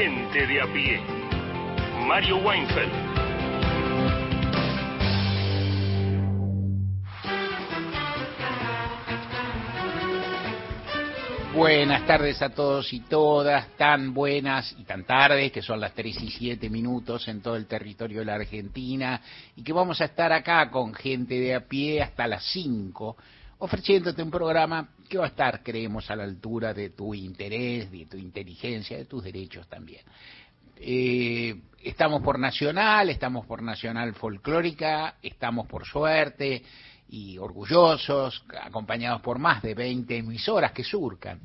Gente de a pie. Mario Weinfeld. Buenas tardes a todos y todas, tan buenas y tan tardes, que son las 3 y 7 minutos en todo el territorio de la Argentina, y que vamos a estar acá con gente de a pie hasta las 5, ofreciéndote un programa que va a estar, creemos, a la altura de tu interés, de tu inteligencia, de tus derechos también. Eh, estamos por Nacional, estamos por Nacional Folclórica, estamos por Suerte, y orgullosos, acompañados por más de 20 emisoras que surcan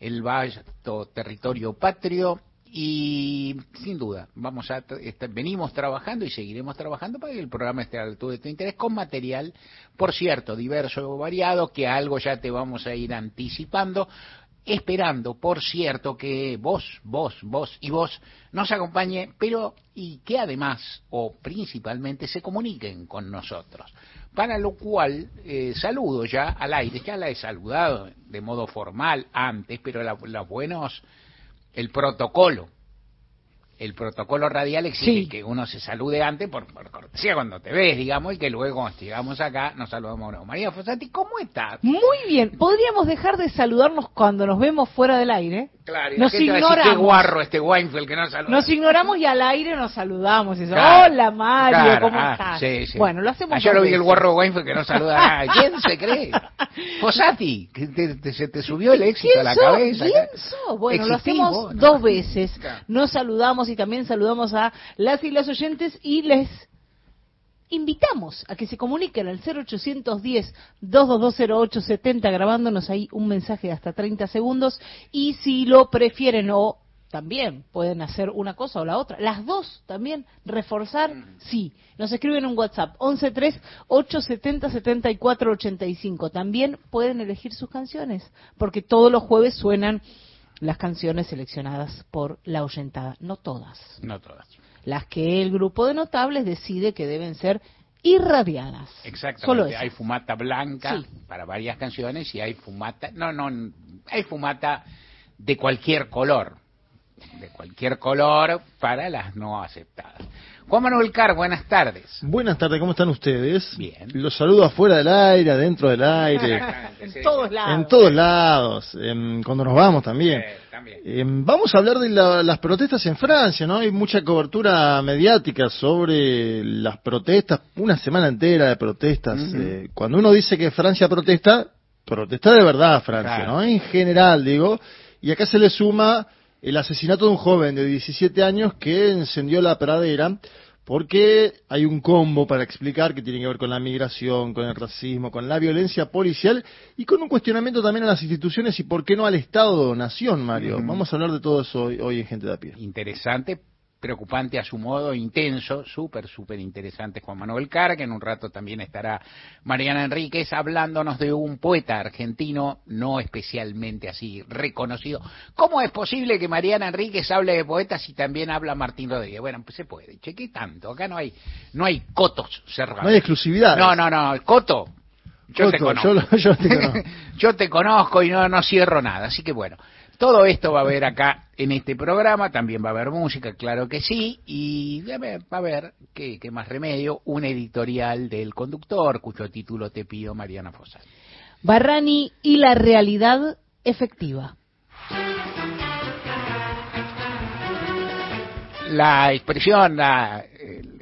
el vasto territorio patrio y sin duda vamos a venimos trabajando y seguiremos trabajando para que el programa esté a la altura de tu interés con material, por cierto, diverso o variado, que algo ya te vamos a ir anticipando esperando, por cierto, que vos, vos, vos y vos nos acompañe, pero y que además o principalmente se comuniquen con nosotros. Para lo cual eh, saludo ya al aire, ya la he saludado de modo formal antes, pero los buenos, el protocolo el protocolo radial exige que uno se salude antes por, cortesía cuando te ves, digamos, y que luego cuando llegamos acá nos saludamos. No. María Fosati, ¿cómo estás? Muy bien. Podríamos dejar de saludarnos cuando nos vemos fuera del aire. Claro, y nos ignoramos. qué guarro este Weinfeld que nos saluda. Nos ignoramos y al aire nos saludamos. Y Hola Mario, ¿cómo ah, estás? Sí, sí. Bueno, lo hacemos. Ayer lo vi el guarro Weinfeld que no saluda a ¿Quién se cree? Fosati, que se te subió el éxito a la cabeza. ¿Quién Bueno, lo hacemos dos veces. Nos saludamos y también saludamos a las y las oyentes y les invitamos a que se comuniquen al 0810-2220870 grabándonos ahí un mensaje de hasta 30 segundos y si lo prefieren o también pueden hacer una cosa o la otra. Las dos también, reforzar, sí. Nos escriben un WhatsApp, 113-870-7485. También pueden elegir sus canciones, porque todos los jueves suenan las canciones seleccionadas por la oyentada, no todas. No todas. Las que el grupo de notables decide que deben ser irradiadas. Exactamente. hay fumata blanca para varias canciones y hay fumata, no, no, hay fumata de cualquier color, de cualquier color para las no aceptadas. Juan Manuel Car, buenas tardes. Buenas tardes, ¿cómo están ustedes? Bien. Los saludo afuera del aire, adentro del aire. en todos lados. En todos lados, cuando nos vamos también. Em, vamos a hablar de las protestas en Francia, ¿no? Hay mucha cobertura mediática sobre las protestas, una semana entera de protestas. Eh, cuando uno dice que Francia protesta, protesta de verdad Francia, ¿no? En general, digo. Y acá se le suma el asesinato de un joven de 17 años que encendió la pradera porque hay un combo para explicar que tiene que ver con la migración, con el racismo, con la violencia policial y con un cuestionamiento también a las instituciones y por qué no al Estado-nación, Mario. Vamos a hablar de todo eso hoy, hoy en Gente de a Pie. Interesante preocupante a su modo, intenso, súper, súper interesante Juan Manuel Cara, que en un rato también estará Mariana Enríquez hablándonos de un poeta argentino no especialmente así reconocido. ¿Cómo es posible que Mariana Enríquez hable de poetas y también habla Martín Rodríguez? Bueno, pues se puede. Che, ¿qué tanto? Acá no hay, no hay cotos cerrados. No hay exclusividad. No, no, no. Coto, yo te conozco. Yo, te conozco. yo te conozco y no, no cierro nada. Así que bueno, todo esto va a haber acá en este programa, también va a haber música, claro que sí, y va a haber, qué, más remedio, un editorial del conductor, cuyo título te pido, Mariana Fosa. Barrani y la realidad efectiva. La expresión, la,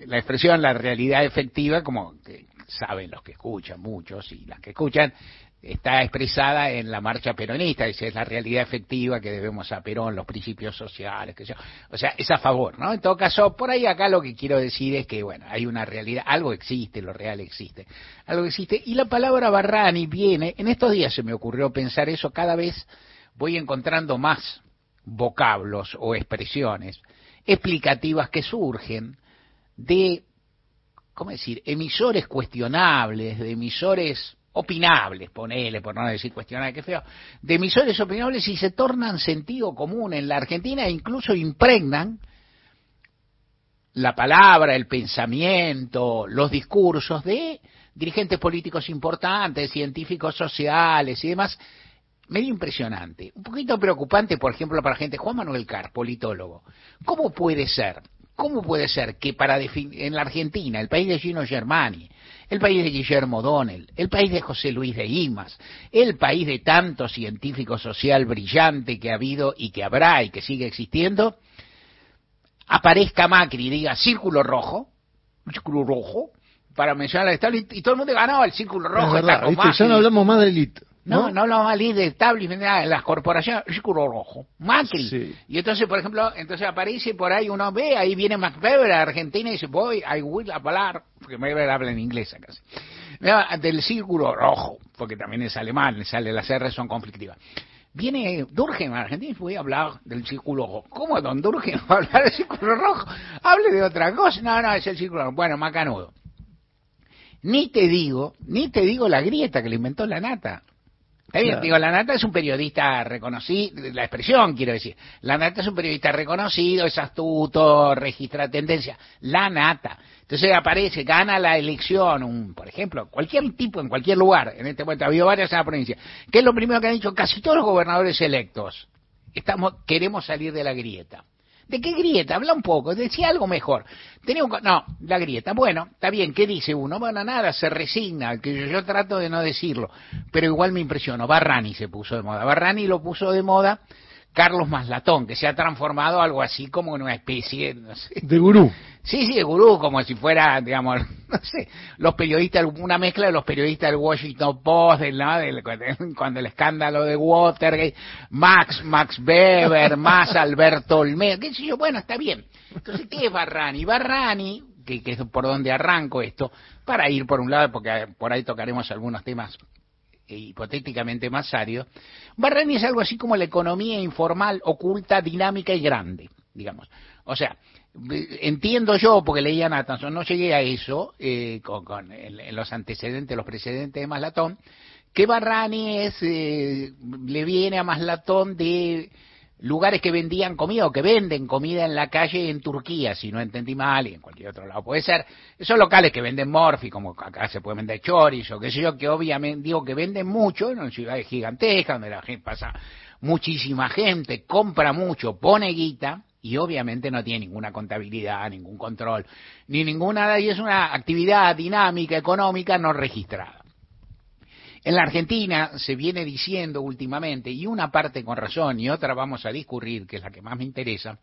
la expresión, la realidad efectiva, como que saben los que escuchan, muchos y las que escuchan, está expresada en la marcha peronista, dice, es la realidad efectiva que debemos a Perón, los principios sociales, que yo, o sea, es a favor, ¿no? En todo caso, por ahí acá lo que quiero decir es que, bueno, hay una realidad, algo existe, lo real existe, algo existe, y la palabra Barrani viene, en estos días se me ocurrió pensar eso, cada vez voy encontrando más vocablos o expresiones explicativas que surgen de, ¿cómo decir?, emisores cuestionables, de emisores opinables, ponele, por no decir cuestionables, qué feo, de emisores opinables y se tornan sentido común en la Argentina e incluso impregnan la palabra, el pensamiento, los discursos de dirigentes políticos importantes, científicos sociales y demás, medio impresionante. Un poquito preocupante, por ejemplo, para gente, Juan Manuel Carr, politólogo. ¿Cómo puede ser? ¿Cómo puede ser que para en la Argentina, el país de Gino Germani, el país de Guillermo Donnell, el país de José Luis de Imas, el país de tanto científico social brillante que ha habido y que habrá y que sigue existiendo, aparezca Macri y diga círculo rojo, círculo rojo, para mencionar al Estado, y todo el mundo ganó el círculo rojo. Es verdad, ya no hablamos más de élite. No, no, hablamos más de establishment, las corporaciones, círculo rojo, Macri. Y entonces, por ejemplo, entonces aparece por ahí, uno ve, ahí viene MacBever a Argentina y dice, voy, I will hablar, porque MacBever habla en inglés casi, del círculo rojo, porque también es alemán, sale, las R son conflictivas. Viene Durgen a Argentina y voy a hablar del círculo rojo. ¿Cómo don Durgen va a hablar del círculo rojo? Hable de otra cosa. No, no, es el círculo rojo. Bueno, macanudo. Ni te digo, ni te digo la grieta que le inventó la nata. Digo, la Nata es un periodista reconocido, la expresión quiero decir, la Nata es un periodista reconocido, es astuto, registra tendencia, la Nata. Entonces aparece, gana la elección, un, por ejemplo, cualquier tipo en cualquier lugar, en este momento. Ha habido varias en la provincia, que es lo primero que han dicho casi todos los gobernadores electos, estamos, queremos salir de la grieta. ¿De qué grieta? Habla un poco, decía algo mejor. Tenía no, la grieta. Bueno, está bien, ¿qué dice uno? Bueno, nada, se resigna, que yo, trato de no decirlo, pero igual me impresionó. Barrani se puso de moda. Barrani lo puso de moda Carlos Maslatón, que se ha transformado algo así como en una especie de gurú. Sí, sí, de gurú, como si fuera, digamos, no sé, los periodistas, una mezcla de los periodistas del Washington Post, del, cuando el escándalo de Watergate, Max, Max Weber, más Alberto Olmedo, qué sé yo, bueno, está bien. Entonces, ¿qué es Barrani? Barrani, que, que es por donde arranco esto, para ir por un lado, porque por ahí tocaremos algunos temas e hipotéticamente más serio, Barrani es algo así como la economía informal, oculta, dinámica y grande, digamos. O sea, entiendo yo, porque leía Nathanson, no llegué a eso eh, con, en, los antecedentes, los precedentes de Maslatón, que Barrani es, eh, le viene a Maslatón de lugares que vendían comida o que venden comida en la calle en Turquía, si no entendí mal, y en cualquier otro lado puede ser. Esos locales que venden morfi, como acá se puede vender chorizo, qué sé yo, que obviamente digo que venden mucho en ciudades gigantescas donde la gente pasa muchísima gente, compra mucho, pone guita y obviamente no tiene ninguna contabilidad, ningún control, ni ninguna, y es una actividad dinámica, económica no registrada. En la Argentina se viene diciendo últimamente, y una parte con razón y otra vamos a discurrir, que es la que más me interesa,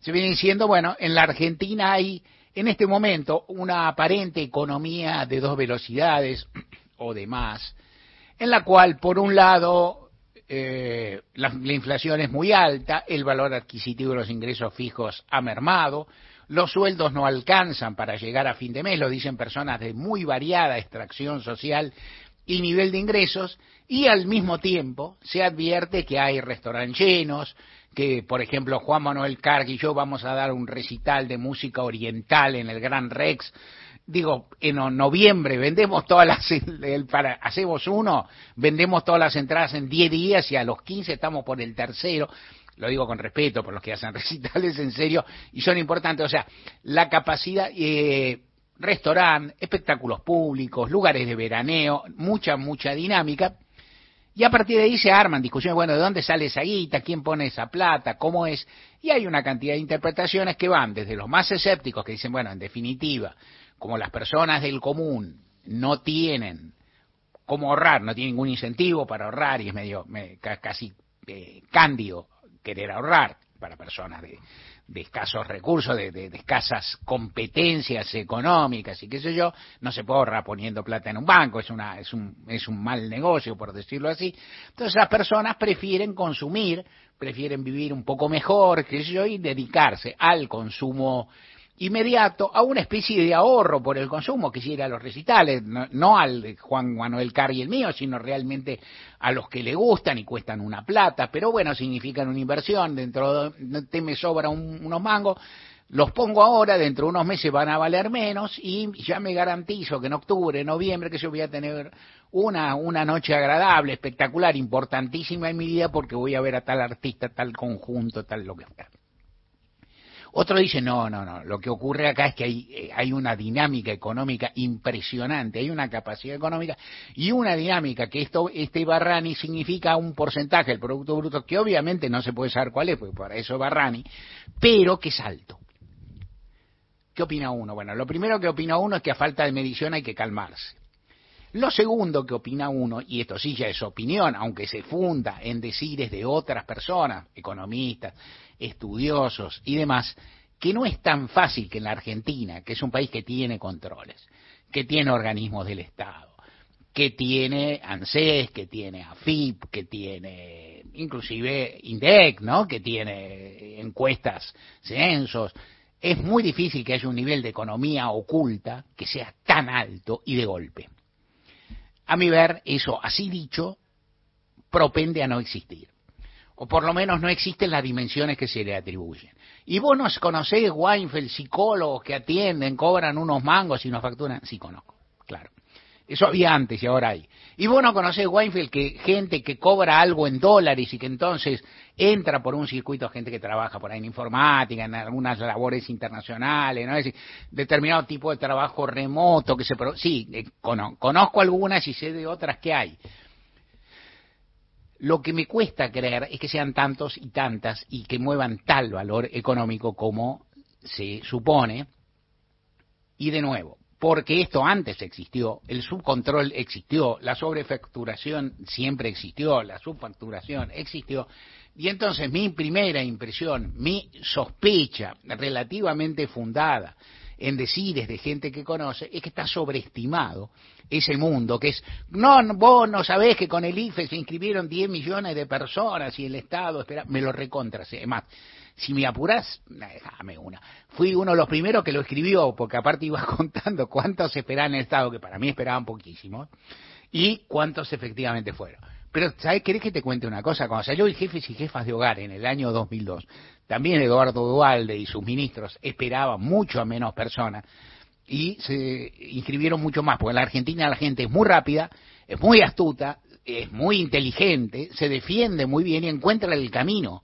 se viene diciendo, bueno, en la Argentina hay en este momento una aparente economía de dos velocidades o de más, en la cual, por un lado, eh, la, la, inflación es muy alta, el valor adquisitivo de los ingresos fijos ha mermado, los sueldos no alcanzan para llegar a fin de mes, lo dicen personas de muy variada extracción social y nivel de ingresos y al mismo tiempo se advierte que hay restaurantes llenos, que por ejemplo Juan Manuel Carg y yo vamos a dar un recital de música oriental en el Gran Rex. Digo, en noviembre vendemos todas las, para, hacemos uno, vendemos todas las entradas en 10 días y a los 15 estamos por el tercero lo digo con respeto por los que hacen recitales en serio y son importantes, o sea, la capacidad, eh, restaurante, espectáculos públicos, lugares de veraneo, mucha, mucha dinámica. Y a partir de ahí se arman discusiones, bueno, ¿de dónde sale esa guita? ¿Quién pone esa plata? ¿Cómo es? Y hay una cantidad de interpretaciones que van desde los más escépticos, que dicen, bueno, en definitiva, como las personas del común no tienen cómo ahorrar, no tienen ningún incentivo para ahorrar y es medio casi eh, cándido querer ahorrar para personas de, de escasos recursos, de, escasas competencias económicas y qué sé yo, no se ahorrar poniendo plata en un banco, es, una, es, un, es un mal negocio, por decirlo así. Entonces las personas prefieren consumir, prefieren vivir un poco mejor, qué sé yo, y dedicarse al consumo inmediato a una especie de ahorro por el consumo, quisiera los recitales, no, al de Juan Manuel Carri el mío, sino realmente a los que le gustan y cuestan una plata, pero bueno, significan una inversión, dentro de, me sobra unos mangos, los pongo ahora, dentro de unos meses van a valer menos y ya me garantizo que en octubre, noviembre, que yo voy a tener una, una noche agradable, espectacular, importantísima en mi vida porque voy a ver a tal artista, tal conjunto, tal lo que fuera. Otro dice, no, no, no, lo que ocurre acá es que hay, eh, hay una dinámica económica impresionante, hay una capacidad económica y una dinámica que esto, este Barrani significa un porcentaje del Producto Bruto que obviamente no se puede saber cuál es, porque para eso es Barrani, pero que es alto. ¿Qué opina uno? Bueno, lo primero que opina uno es que a falta de medición hay que calmarse. Lo segundo que opina uno, y esto sí ya es opinión, aunque se funda en decires de otras personas, economistas, estudiosos y demás, que no es tan fácil que en la Argentina, que es un país que tiene controles, que tiene organismos del Estado, que tiene ANSES, que tiene AFIP, que tiene inclusive INDEC, ¿no? que tiene encuestas, censos, es muy difícil que haya un nivel de economía oculta que sea tan alto y de golpe. A mi ver, eso así dicho, propende a no existir. O por lo menos no existen las dimensiones que se le atribuyen. Y vos nos conocés, Weinfeld, psicólogos que atienden, cobran unos mangos y nos facturan. Sí, conozco, claro. Eso había antes y ahora hay. Y vos no conocés, Weinfeld, que gente que cobra algo en dólares y que entonces entra por un circuito, gente que trabaja por ahí en informática, en algunas labores internacionales, ¿no? Es decir, determinado tipo de trabajo remoto que se... Sí, eh, conozco algunas y sé de otras que hay. Lo que me cuesta creer es que sean tantos y tantas y que muevan tal valor económico como se supone. Y de nuevo, porque esto antes existió, el subcontrol existió, la sobrefacturación siempre existió, la subfacturación existió, y entonces mi primera impresión, mi sospecha relativamente fundada en decires de gente que conoce, es que está sobreestimado ese mundo, que es, no, vos no sabés que con el IFE se inscribieron 10 millones de personas y el Estado espera, me lo recontra, es más, si me apurás, déjame una. Fui uno de los primeros que lo escribió, porque aparte iba contando cuántos esperaban en el Estado, que para mí esperaban poquísimo, y cuántos efectivamente fueron. Pero, ¿sabes? ¿Querés que te cuente una cosa? Cuando salió el Jefes y Jefas de Hogar en el año 2002, también Eduardo Dualde y sus ministros esperaban mucho a menos personas y se inscribieron mucho más, porque en la Argentina la gente es muy rápida, es muy astuta, es muy inteligente, se defiende muy bien y encuentra el camino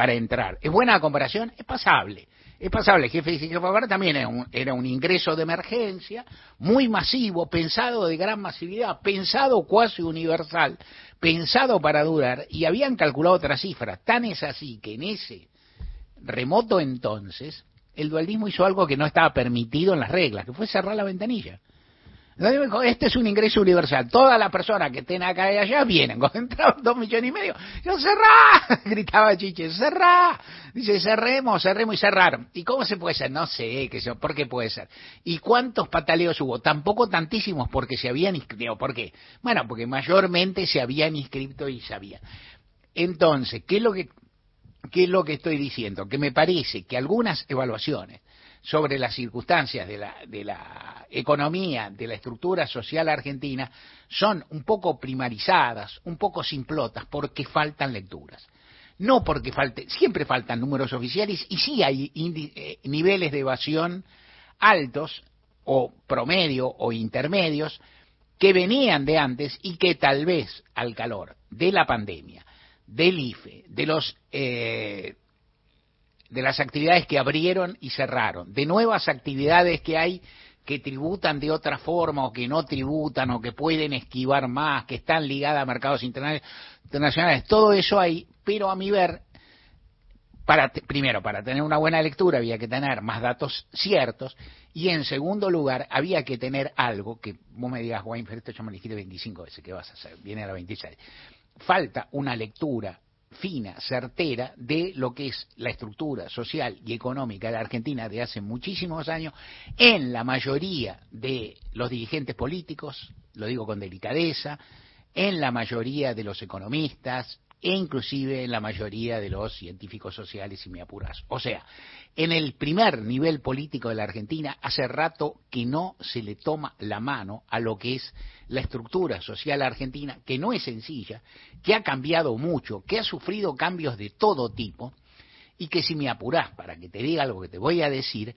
para entrar. ¿Es buena la comparación? Es pasable. Es pasable. Jefe y jefe también era un, era un ingreso de emergencia muy masivo, pensado de gran masividad, pensado cuasi universal, pensado para durar, y habían calculado otras cifras. Tan es así que en ese remoto entonces, el dualismo hizo algo que no estaba permitido en las reglas, que fue cerrar la ventanilla este es un ingreso universal. Todas las personas que estén acá y allá vienen. Cuando entraron dos millones y medio, yo cerrá, gritaba Chiche, cerrá. Dice, cerremos, cerremos y cerraron. ¿Y cómo se puede ser? No sé, qué sé, ¿por qué puede ser? ¿Y cuántos pataleos hubo? Tampoco tantísimos porque se habían inscrito. ¿Por qué? Bueno, porque mayormente se habían inscrito y sabían. Entonces, ¿qué es lo que, qué es lo que estoy diciendo? Que me parece que algunas evaluaciones sobre las circunstancias de la, de la economía, de la estructura social argentina, son un poco primarizadas, un poco simplotas, porque faltan lecturas. No porque falte, siempre faltan números oficiales y sí hay eh, niveles de evasión altos o promedio o intermedios que venían de antes y que tal vez al calor de la pandemia, del IFE, de los eh, de las actividades que abrieron y cerraron, de nuevas actividades que hay que tributan de otra forma o que no tributan o que pueden esquivar más, que están ligadas a mercados internacionales, todo eso hay, pero a mi ver, para, primero, para tener una buena lectura había que tener más datos ciertos y en segundo lugar había que tener algo que vos me digas, Wayne, pero esto ya me dijiste 25 veces, ¿qué vas a hacer? Viene a la 26. Falta una lectura fina, certera de lo que es la estructura social y económica de Argentina de hace muchísimos años en la mayoría de los dirigentes políticos, lo digo con delicadeza, en la mayoría de los economistas e inclusive en la mayoría de los científicos sociales, y me apuras. O sea, en el primer nivel político de la Argentina, hace rato que no se le toma la mano a lo que es la estructura social argentina, que no es sencilla, que ha cambiado mucho, que ha sufrido cambios de todo tipo, y que si me apurás para que te diga algo que te voy a decir,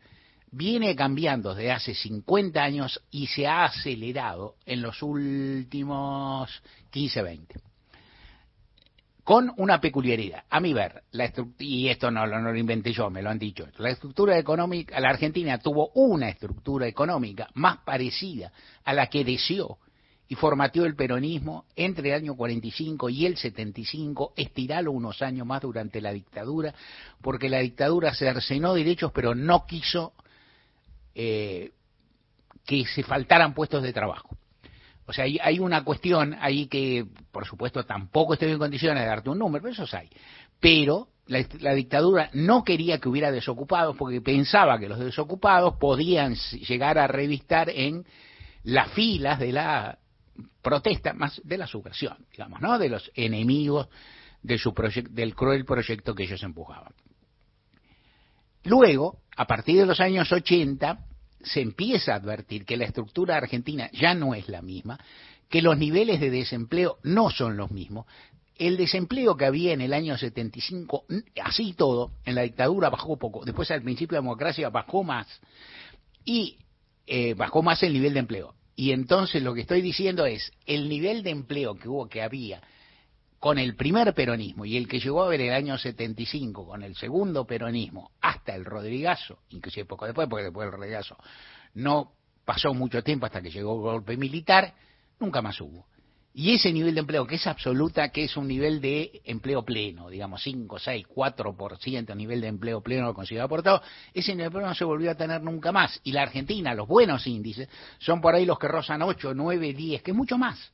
viene cambiando desde hace 50 años y se ha acelerado en los últimos 15, 20. Con una peculiaridad. A mi ver, la y esto no, lo inventé yo, me lo han dicho, la estructura económica, la Argentina tuvo una estructura económica más parecida a la que deseó y formateó el peronismo entre el año 45 y el 75, estiralo unos años más durante la dictadura, porque la dictadura cercenó derechos, pero no quiso eh, que se faltaran puestos de trabajo. O sea, hay, una cuestión ahí que, por supuesto, tampoco estoy en condiciones de darte un número, pero esos hay. Pero la, dictadura no quería que hubiera desocupados porque pensaba que los desocupados podían llegar a revistar en las filas de la protesta, más de la subversión, digamos, ¿no? De los enemigos de su del cruel proyecto que ellos empujaban. Luego, a partir de los años 80, se empieza a advertir que la estructura argentina ya no es la misma, que los niveles de desempleo no son los mismos. El desempleo que había en el año 75, así todo, en la dictadura bajó poco, después al principio de la democracia bajó más, y eh, bajó más el nivel de empleo. Y entonces lo que estoy diciendo es, el nivel de empleo que hubo, que había con el primer peronismo y el que llegó a ver el año 75 con el segundo peronismo hasta el Rodrigazo, inclusive poco después, porque después del Rodrigazo no pasó mucho tiempo hasta que llegó el golpe militar, nunca más hubo. Y ese nivel de empleo, que es absoluta, que es un nivel de empleo pleno, digamos 5, 6, 4% nivel de empleo pleno considerado aportado, ese nivel de empleo no se volvió a tener nunca más. Y la Argentina, los buenos índices, son por ahí los que rozan 8, 9, 10, que es mucho más.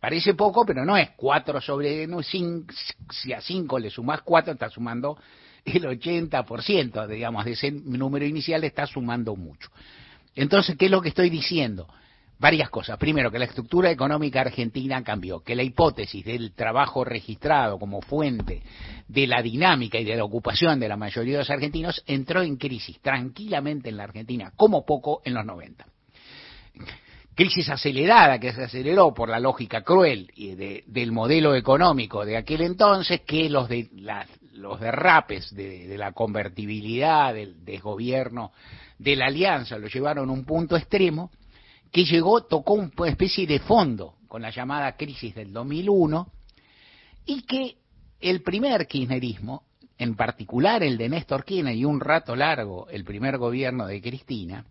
Parece poco, pero no es 4 sobre, no, si a 5 le sumas 4, está sumando el 80%, digamos, de ese número inicial está sumando mucho. Entonces, ¿qué es lo que estoy diciendo? Varias cosas. Primero, que la estructura económica argentina cambió, que la hipótesis del trabajo registrado como fuente de la dinámica y de la ocupación de la mayoría de los argentinos entró en crisis tranquilamente en la Argentina, como poco en los 90 crisis acelerada que se aceleró por la lógica cruel y del modelo económico de aquel entonces que los de los derrapes de, la convertibilidad del desgobierno de la alianza lo llevaron a un punto extremo que llegó tocó una especie de fondo con la llamada crisis del 2001 y que el primer kirchnerismo en particular el de Néstor Kirchner y un rato largo el primer gobierno de Cristina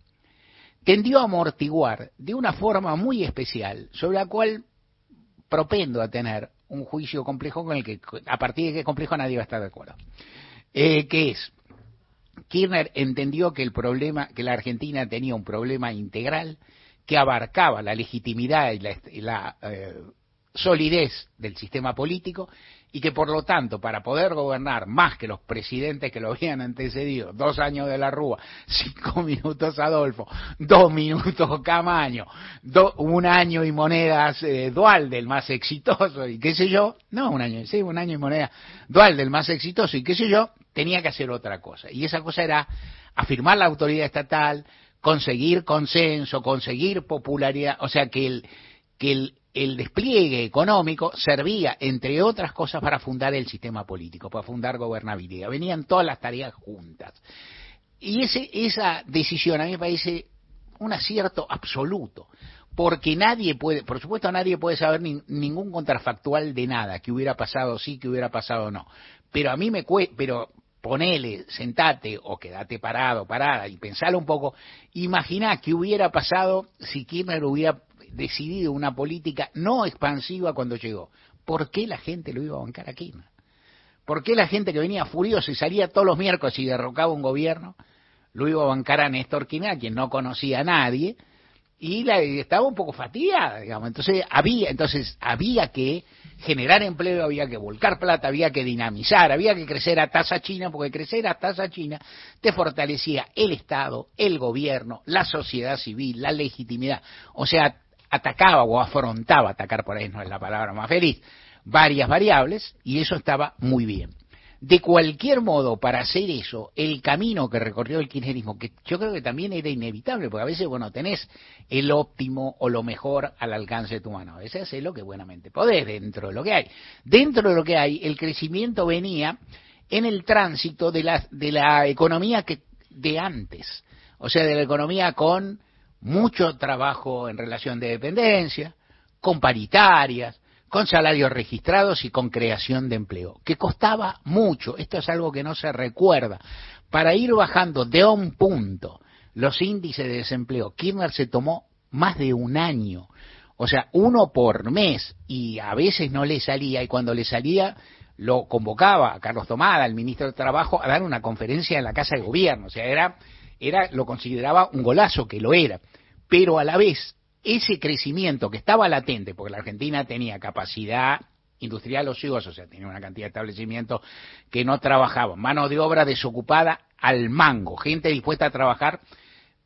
tendió a amortiguar de una forma muy especial, sobre la cual propendo a tener un juicio complejo con el que, a partir de que es complejo, nadie va a estar de acuerdo. Eh, que es, Kirchner entendió que el problema, que la Argentina tenía un problema integral que abarcaba la legitimidad y la, eh, solidez del sistema político y que por lo tanto para poder gobernar más que los presidentes que lo habían antecedido, dos años de la Rúa, cinco minutos Adolfo, dos minutos Camaño, un año y monedas eh, dual del más exitoso y qué sé yo, no un año, sí, un año y moneda dual del más exitoso y qué sé yo, tenía que hacer otra cosa. Y esa cosa era afirmar la autoridad estatal, conseguir consenso, conseguir popularidad, o sea que el, que el, el despliegue económico servía, entre otras cosas, para fundar el sistema político, para fundar gobernabilidad. Venían todas las tareas juntas. Y ese, esa decisión a mí me parece un acierto absoluto, porque nadie puede, por supuesto nadie puede saber ningún contrafactual de nada, que hubiera pasado sí, que hubiera pasado no. Pero a mí me cuesta, pero ponele, sentate o quédate parado, parada y pensalo un poco, imagina que hubiera pasado si Kirchner hubiera decidido una política no expansiva cuando llegó. ¿Por qué la gente lo iba a bancar aquí? ¿Por qué la gente que venía furiosa y salía todos los miércoles y derrocaba un gobierno lo iba a bancar a Néstor Kirchner, a quien no conocía a nadie, y la, estaba un poco fatigada, digamos. Entonces había, entonces había que generar empleo, había que volcar plata, había que dinamizar, había que crecer a tasa china, porque crecer a tasa china te fortalecía el Estado, el gobierno, la sociedad civil, la legitimidad. O sea, atacaba o afrontaba, atacar por ahí no es la palabra más feliz, varias variables y eso estaba muy bien. De cualquier modo, para hacer eso, el camino que recorrió el kirchnerismo, que yo creo que también era inevitable, porque a veces, bueno, tenés el óptimo o lo mejor al alcance de tu mano. A veces haces lo que buenamente podés dentro de lo que hay. Dentro de lo que hay, el crecimiento venía en el tránsito de la, de la economía que, de antes. O sea, de la economía con mucho trabajo en relación de dependencia, con paritarias, con salarios registrados y con creación de empleo, que costaba mucho, esto es algo que no se recuerda, para ir bajando de un punto los índices de desempleo, Kirchner se tomó más de un año, o sea, uno por mes, y a veces no le salía, y cuando le salía lo convocaba a Carlos Tomada, el ministro de Trabajo, a dar una conferencia en la Casa de Gobierno, o sea, era, era, lo consideraba un golazo, que lo era, pero a la vez ese crecimiento que estaba latente, porque la Argentina tenía capacidad industrial ociosa, o sea, tenía una cantidad de establecimientos que no trabajaban, mano de obra desocupada al mango, gente dispuesta a trabajar.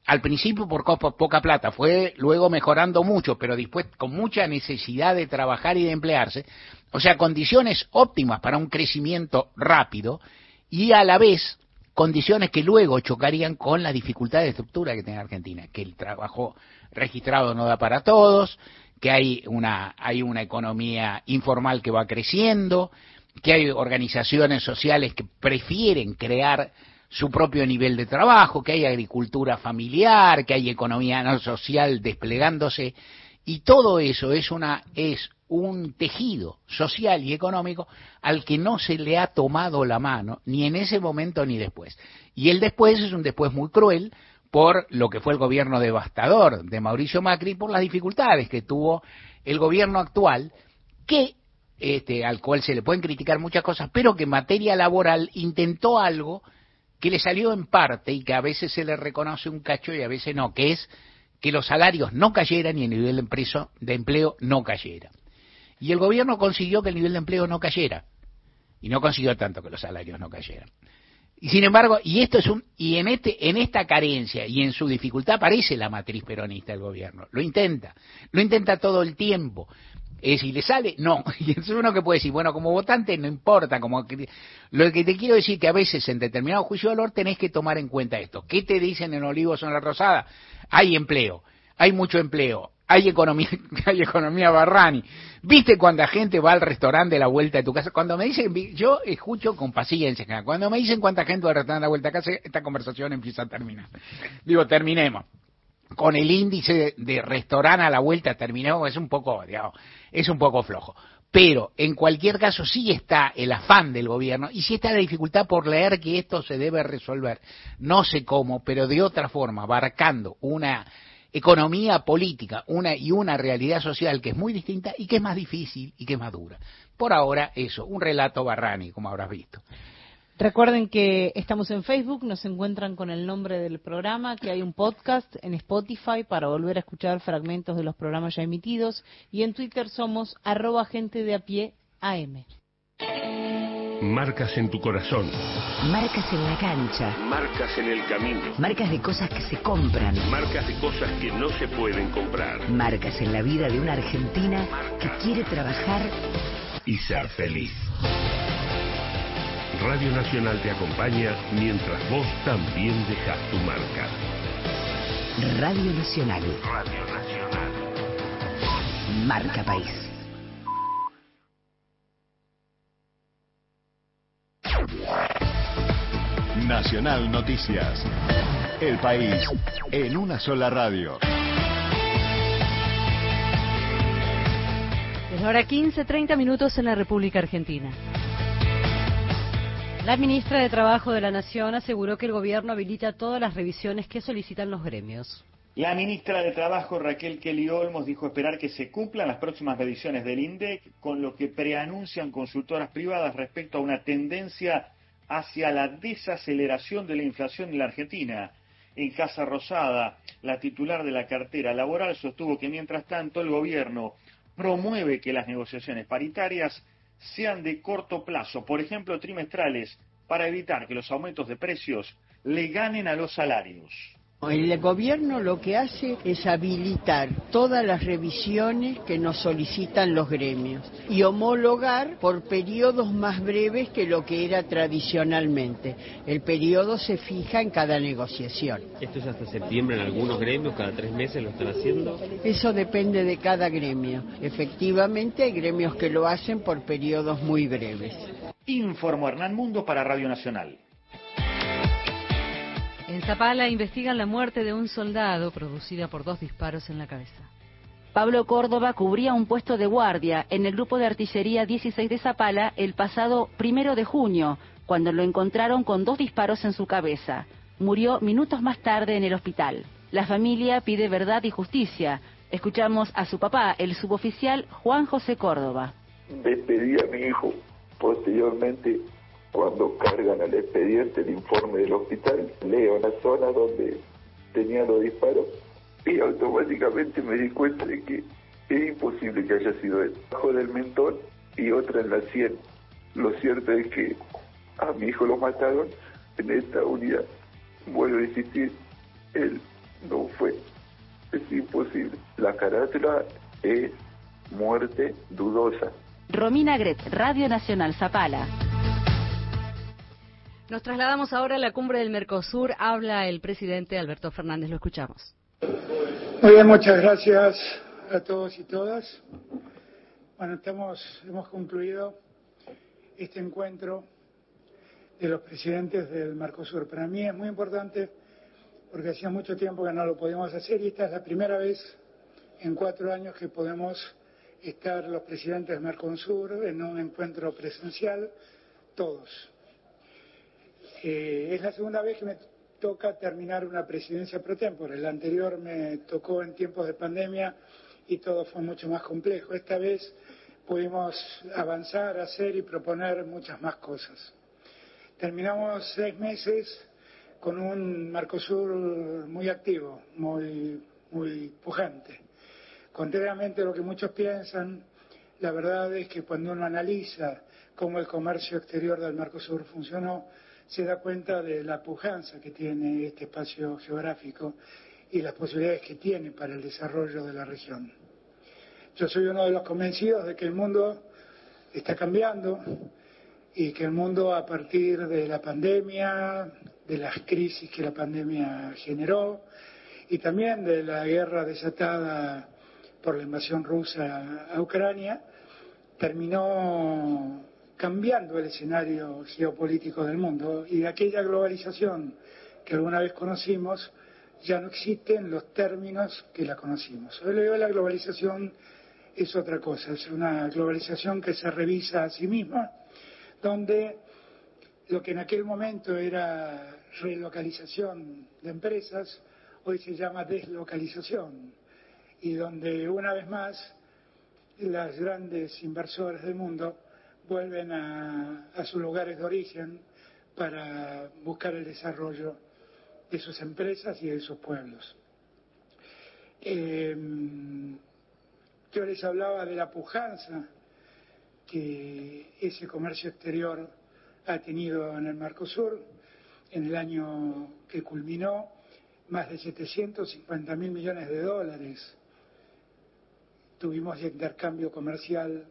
Al principio por poca plata, fue luego mejorando mucho, pero con mucha necesidad de trabajar y de emplearse, o sea, condiciones óptimas para un crecimiento rápido y a la vez condiciones que luego chocarían con la dificultad de estructura que tiene Argentina, que el trabajo registrado no da para todos, que hay una, hay una economía informal que va creciendo, que hay organizaciones sociales que prefieren crear su propio nivel de trabajo, que hay agricultura familiar, que hay economía no social desplegándose, y todo eso es una es un tejido social y económico al que no se le ha tomado la mano ni en ese momento ni después. Y el después es un después muy cruel por lo que fue el gobierno devastador de Mauricio Macri, por las dificultades que tuvo el gobierno actual, que este, al cual se le pueden criticar muchas cosas, pero que en materia laboral intentó algo que le salió en parte y que a veces se le reconoce un cacho y a veces no, que es que los salarios no cayeran y el nivel de, de empleo no cayera. Y el gobierno consiguió que el nivel de empleo no cayera. Y no consiguió tanto que los salarios no cayeran. Y sin embargo, y esto es un, y en este, en esta carencia y en su dificultad aparece la matriz peronista del gobierno. Lo intenta, lo intenta todo el tiempo. Es si le sale, no. Y es uno que puede decir, bueno, como votante no importa, como lo que te quiero decir que a veces en determinado juicio de valor tenés que tomar en cuenta esto. ¿Qué te dicen en Olivos o en la Rosada? Hay empleo, hay mucho empleo, hay economía, hay economía Barrani. ¿Viste cuando gente va al restaurante de la vuelta de tu casa? Cuando me dicen, yo escucho con paciencia, cuando me dicen cuánta gente va al restaurante de la vuelta de casa, esta conversación empieza a terminar. Digo, terminemos. Con el índice de, restaurante a la vuelta terminemos, es un poco, digamos, es un poco flojo. Pero en cualquier caso sí está el afán del gobierno y sí está la dificultad por leer que esto se debe resolver. No sé cómo, pero de otra forma, abarcando una economía política una y una realidad social que es muy distinta y que es más difícil y que es más dura. Por ahora, eso, un relato barrani, como habrás visto. Recuerden que estamos en Facebook, nos encuentran con el nombre del programa, que hay un podcast en Spotify para volver a escuchar fragmentos de los programas ya emitidos y en Twitter somos arroba gente. Marcas en tu corazón. Marcas en la cancha. Marcas en el camino. Marcas de cosas que se compran. Marcas de cosas que no se pueden comprar. Marcas en la vida de una argentina que quiere trabajar y ser feliz. Radio Nacional te acompaña mientras vos también dejas tu marca. Radio Nacional. Radio Nacional. Marca País. Nacional Noticias. El país en una sola radio. Es hora 15, 30 minutos en la República Argentina. La ministra de Trabajo de la Nación aseguró que el gobierno habilita todas las revisiones que solicitan los gremios. La ministra de Trabajo, Raquel Kelly Olmos, dijo esperar que se cumplan las próximas mediciones del INDEC, con lo que preanuncian consultoras privadas respecto a una tendencia hacia la desaceleración de la inflación en la Argentina. En Casa Rosada, la titular de la cartera laboral sostuvo que mientras tanto el gobierno promueve que las negociaciones paritarias sean de corto plazo, por ejemplo trimestrales, para evitar que los aumentos de precios le ganen a los salarios. El gobierno lo que hace es habilitar todas las revisiones que nos solicitan los gremios y homologar por periodos más breves que lo que era tradicionalmente. El periodo se fija en cada negociación. ¿Esto es hasta septiembre en algunos gremios? ¿Cada tres meses lo están haciendo? Eso depende de cada gremio. Efectivamente hay gremios que lo hacen por periodos muy breves. Informó Hernán Mundo para Radio Nacional. En Zapala investigan la muerte de un soldado producida por dos disparos en la cabeza. Pablo Córdoba cubría un puesto de guardia en el grupo de artillería 16 de Zapala el pasado primero de junio, cuando lo encontraron con dos disparos en su cabeza. Murió minutos más tarde en el hospital. La familia pide verdad y justicia. Escuchamos a su papá, el suboficial Juan José Córdoba. Despedí a mi hijo. Posteriormente, cuando cargan al expediente el informe del hospital, leo la zona donde tenía los disparos y automáticamente me di cuenta de que es imposible que haya sido él. Bajo del mentón y otra en la sien. Lo cierto es que a mi hijo lo mataron en esta unidad. Vuelvo a insistir, él no fue. Es imposible. La carátula es muerte dudosa. Romina Gret, Radio Nacional Zapala. Nos trasladamos ahora a la cumbre del Mercosur. Habla el presidente Alberto Fernández. Lo escuchamos. Muy bien, muchas gracias a todos y todas. Bueno, estamos, hemos concluido este encuentro de los presidentes del Mercosur. Para mí es muy importante porque hacía mucho tiempo que no lo podíamos hacer y esta es la primera vez en cuatro años que podemos estar los presidentes del Mercosur en un encuentro presencial, todos. Eh, es la segunda vez que me toca terminar una presidencia pro tempore. La anterior me tocó en tiempos de pandemia y todo fue mucho más complejo. Esta vez pudimos avanzar, hacer y proponer muchas más cosas. Terminamos seis meses con un Mercosur muy activo, muy, muy pujante. Contrariamente a lo que muchos piensan, la verdad es que cuando uno analiza cómo el comercio exterior del Mercosur funcionó, se da cuenta de la pujanza que tiene este espacio geográfico y las posibilidades que tiene para el desarrollo de la región. Yo soy uno de los convencidos de que el mundo está cambiando y que el mundo a partir de la pandemia, de las crisis que la pandemia generó y también de la guerra desatada por la invasión rusa a Ucrania, terminó cambiando el escenario geopolítico del mundo y aquella globalización que alguna vez conocimos ya no existen los términos que la conocimos. Hoy la globalización es otra cosa, es una globalización que se revisa a sí misma, donde lo que en aquel momento era relocalización de empresas, hoy se llama deslocalización, y donde una vez más las grandes inversores del mundo vuelven a, sus lugares de origen para buscar el desarrollo de sus empresas y de sus pueblos. Em, yo les hablaba de la pujanza que ese comercio exterior ha tenido en el Mercosur en el año que culminó, más de 750 mil millones de dólares tuvimos de intercambio comercial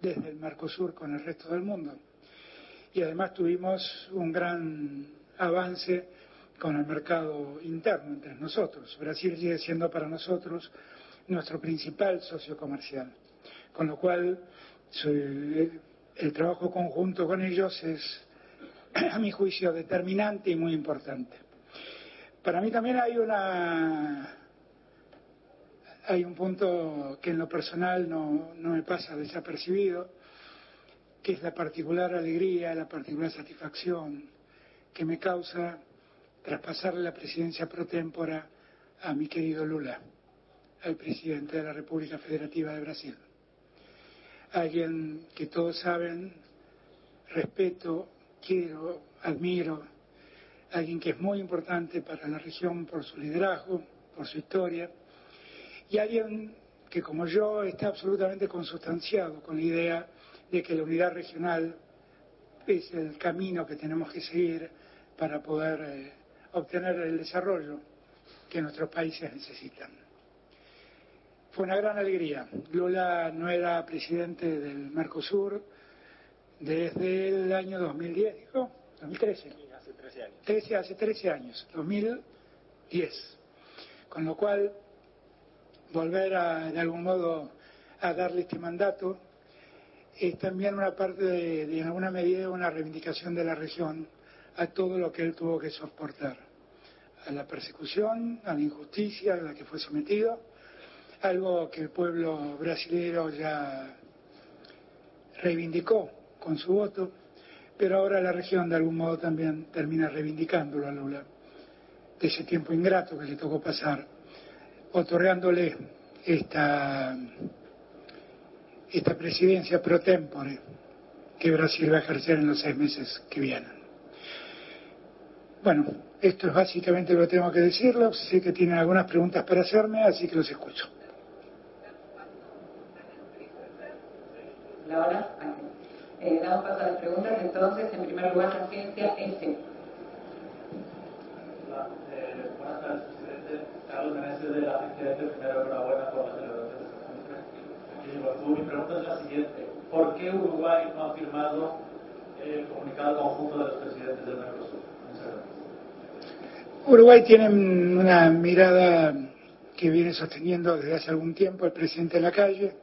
desde el Mercosur con el resto del mundo. Y además tuvimos un gran avance con el mercado interno entre nosotros. Brasil sigue siendo para nosotros nuestro principal socio comercial, con lo cual el trabajo conjunto con ellos es, a mi juicio, determinante y muy importante. Para mí también hay una hay un punto que en lo personal no, me pasa desapercibido, que es la particular alegría, la particular satisfacción que me causa traspasarle la presidencia pro tempora a mi querido Lula, al presidente de la República Federativa de Brasil. Alguien que todos saben, respeto, quiero, admiro, alguien que es muy importante para la región por su liderazgo, por su historia, y alguien que como yo está absolutamente consustanciado con la idea de que la unidad regional es el camino que tenemos que seguir para poder eh, obtener el desarrollo que nuestros países necesitan. Fue una gran alegría. Lula no era presidente del Mercosur desde el año 2010, ¿dijo? 2013. hace 13 años. 13, hace 13 años, 2010. Con lo cual volver a, de algún modo a darle este mandato, es también una parte, de, en alguna medida, una reivindicación de la región a todo lo que él tuvo que soportar, a la persecución, a la injusticia a la que fue sometido, algo que el pueblo brasileño ya reivindicó con su voto, pero ahora la región de algún modo también termina reivindicándolo a Lula, de ese tiempo ingrato que le tocó pasar, otorgándole esta, esta presidencia pro tempore que Brasil va a ejercer en los seis meses que vienen. Bueno, esto es básicamente lo que tengo que decirles. Sé que tienen algunas preguntas para hacerme, así que los escucho. La hora. Eh, damos paso a las preguntas. Entonces, en primer lugar, la agencia S. Hola, eh, buenas tardes, presidente. Carlos Meneses de la agencia S. Primero, enhorabuena por la celebración de. Mi pregunta es la siguiente. ¿Por qué Uruguay no ha firmado el comunicado conjunto de los presidentes del Mercosur? Uruguay tiene una mirada que viene sosteniendo desde hace algún tiempo el presidente de la calle,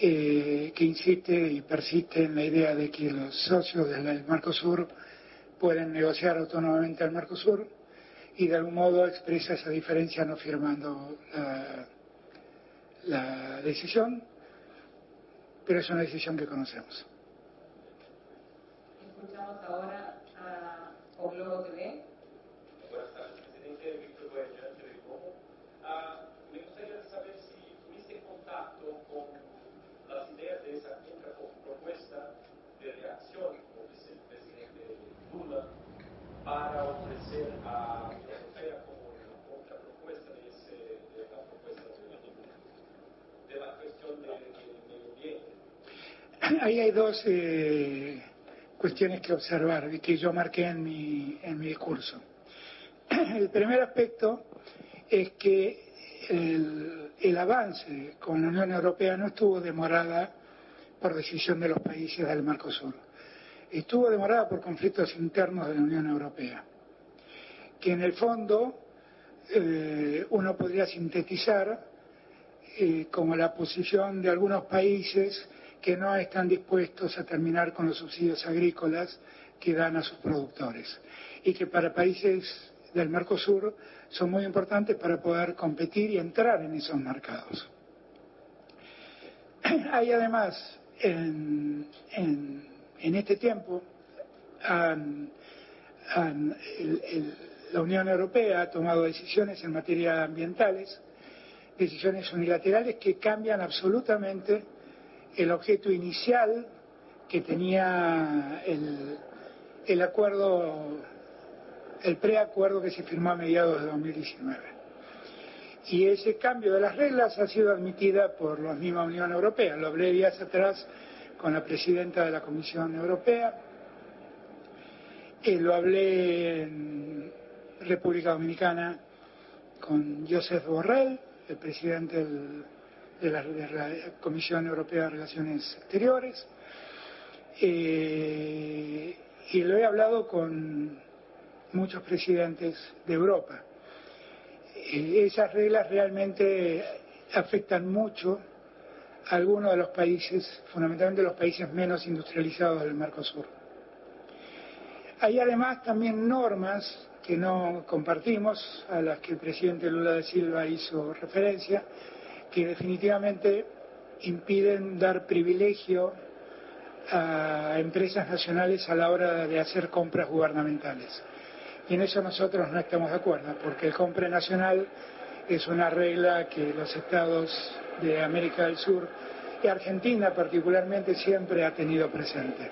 eh, que insiste y persiste en la idea de que los socios del Mercosur pueden negociar autónomamente al Mercosur y de algún modo expresa esa diferencia no firmando la, decisión, pero es una decisión que conocemos. Escuchamos ahora a TV. Buenas tardes, presidente Víctor Guayana, Telecomo. Ah, me gustaría saber si tuviste contacto con las ideas de esa contrapropuesta de reacción como dice el presidente Lula para ofrecer a la Europea como una contrapropuesta de, ese, de la propuesta de, de la cuestión del de medio ambiente. Ahí hay dos eh, cuestiones que observar y que yo marqué en mi, en mi discurso. El primer aspecto es que el, el, avance con la Unión Europea no estuvo demorada por decisión de los países del Mercosur, estuvo demorada por conflictos internos de la Unión Europea, que en el fondo eh, uno podría sintetizar eh, como la posición de algunos países que no están dispuestos a terminar con los subsidios agrícolas que dan a sus productores y que para países del Mercosur son muy importantes para poder competir y entrar en esos mercados. Hay además en, este tiempo la Unión Europea ha tomado decisiones en materia ambientales, decisiones unilaterales que cambian absolutamente el objeto inicial que tenía el, el acuerdo, el preacuerdo que se firmó a mediados de 2019. Y ese cambio de las reglas ha sido admitida por la misma Unión Europea. Lo hablé días atrás con la presidenta de la Comisión Europea, eh, lo hablé en República Dominicana con Joseph Borrell, el presidente del de la, de la, Comisión Europea de Relaciones Exteriores. Eh, y lo he hablado con muchos presidentes de Europa. Eh, esas reglas realmente afectan mucho a algunos de los países, fundamentalmente los países menos industrializados del Mercosur. Hay además también normas que no compartimos, a las que el presidente Lula da Silva hizo referencia, que definitivamente impiden dar privilegio a empresas nacionales a la hora de hacer compras gubernamentales. Y en eso nosotros no estamos de acuerdo, porque el compra nacional es una regla que los estados de América del Sur y Argentina particularmente siempre ha tenido presente.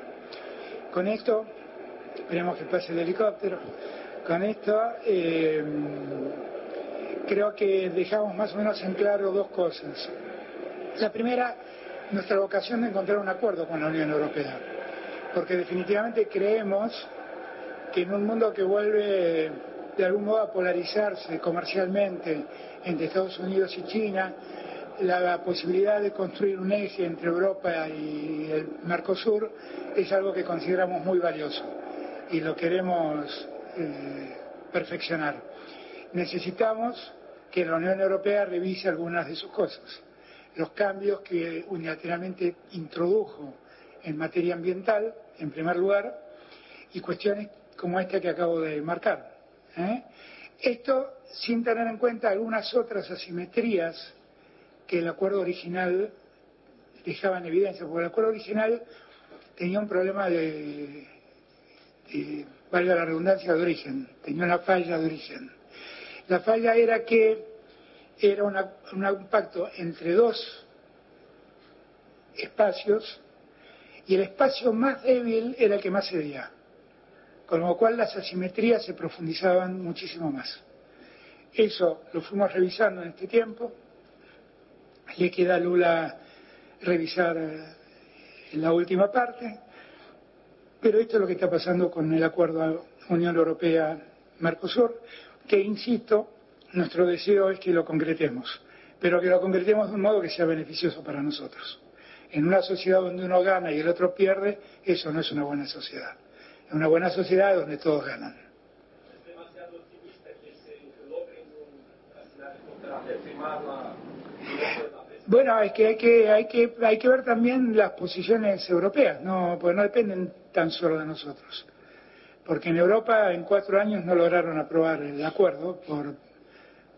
Con esto, esperemos que pase el helicóptero, con esto eh, creo que dejamos más o menos en claro dos cosas. La primera, nuestra vocación de encontrar un acuerdo con la Unión Europea, porque definitivamente creemos que en un mundo que vuelve de algún modo a polarizarse comercialmente entre Estados Unidos y China, la posibilidad de construir un eje entre Europa y el Mercosur es algo que consideramos muy valioso y lo queremos eh, perfeccionar. Necesitamos que la Unión Europea revise algunas de sus cosas. Los cambios que unilateralmente introdujo en materia ambiental, en primer lugar, y cuestiones como esta que acabo de marcar. ¿eh? Esto sin tener en cuenta algunas otras asimetrías que el acuerdo original dejaba en evidencia, porque el acuerdo original tenía un problema de, de valga la redundancia, de origen, tenía una falla de origen. La falla era que era una, un pacto entre dos espacios y el espacio más débil era el que más cedía, con lo cual las asimetrías se profundizaban muchísimo más. Eso lo fuimos revisando en este tiempo, le queda a Lula revisar eh, la última parte, pero esto es lo que está pasando con el acuerdo Unión Europea-Mercosur, que, insisto, nuestro deseo es que lo concretemos, pero que lo concretemos de un modo que sea beneficioso para nosotros. En una sociedad donde uno gana y el otro pierde, eso no es una buena sociedad. Es una buena sociedad donde todos ganan. Bueno, es que hay que, hay que, hay que ver también las posiciones europeas, no, pues no dependen tan solo de nosotros. Porque en Europa en cuatro años no lograron aprobar el acuerdo por,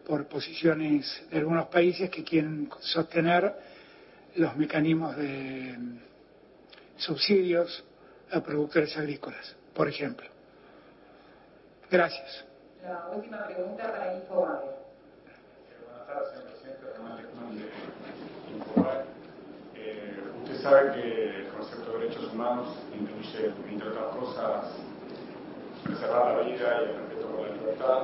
por posiciones de algunos países que quieren sostener los mecanismos de subsidios a productores agrícolas, por ejemplo. Gracias. La última pregunta para Infobae. Buenas tardes, señor presidente. Infobae. Eh, usted sabe que el concepto de derechos humanos incluye, entre otras cosas, preservar la vida y el respeto por la libertad.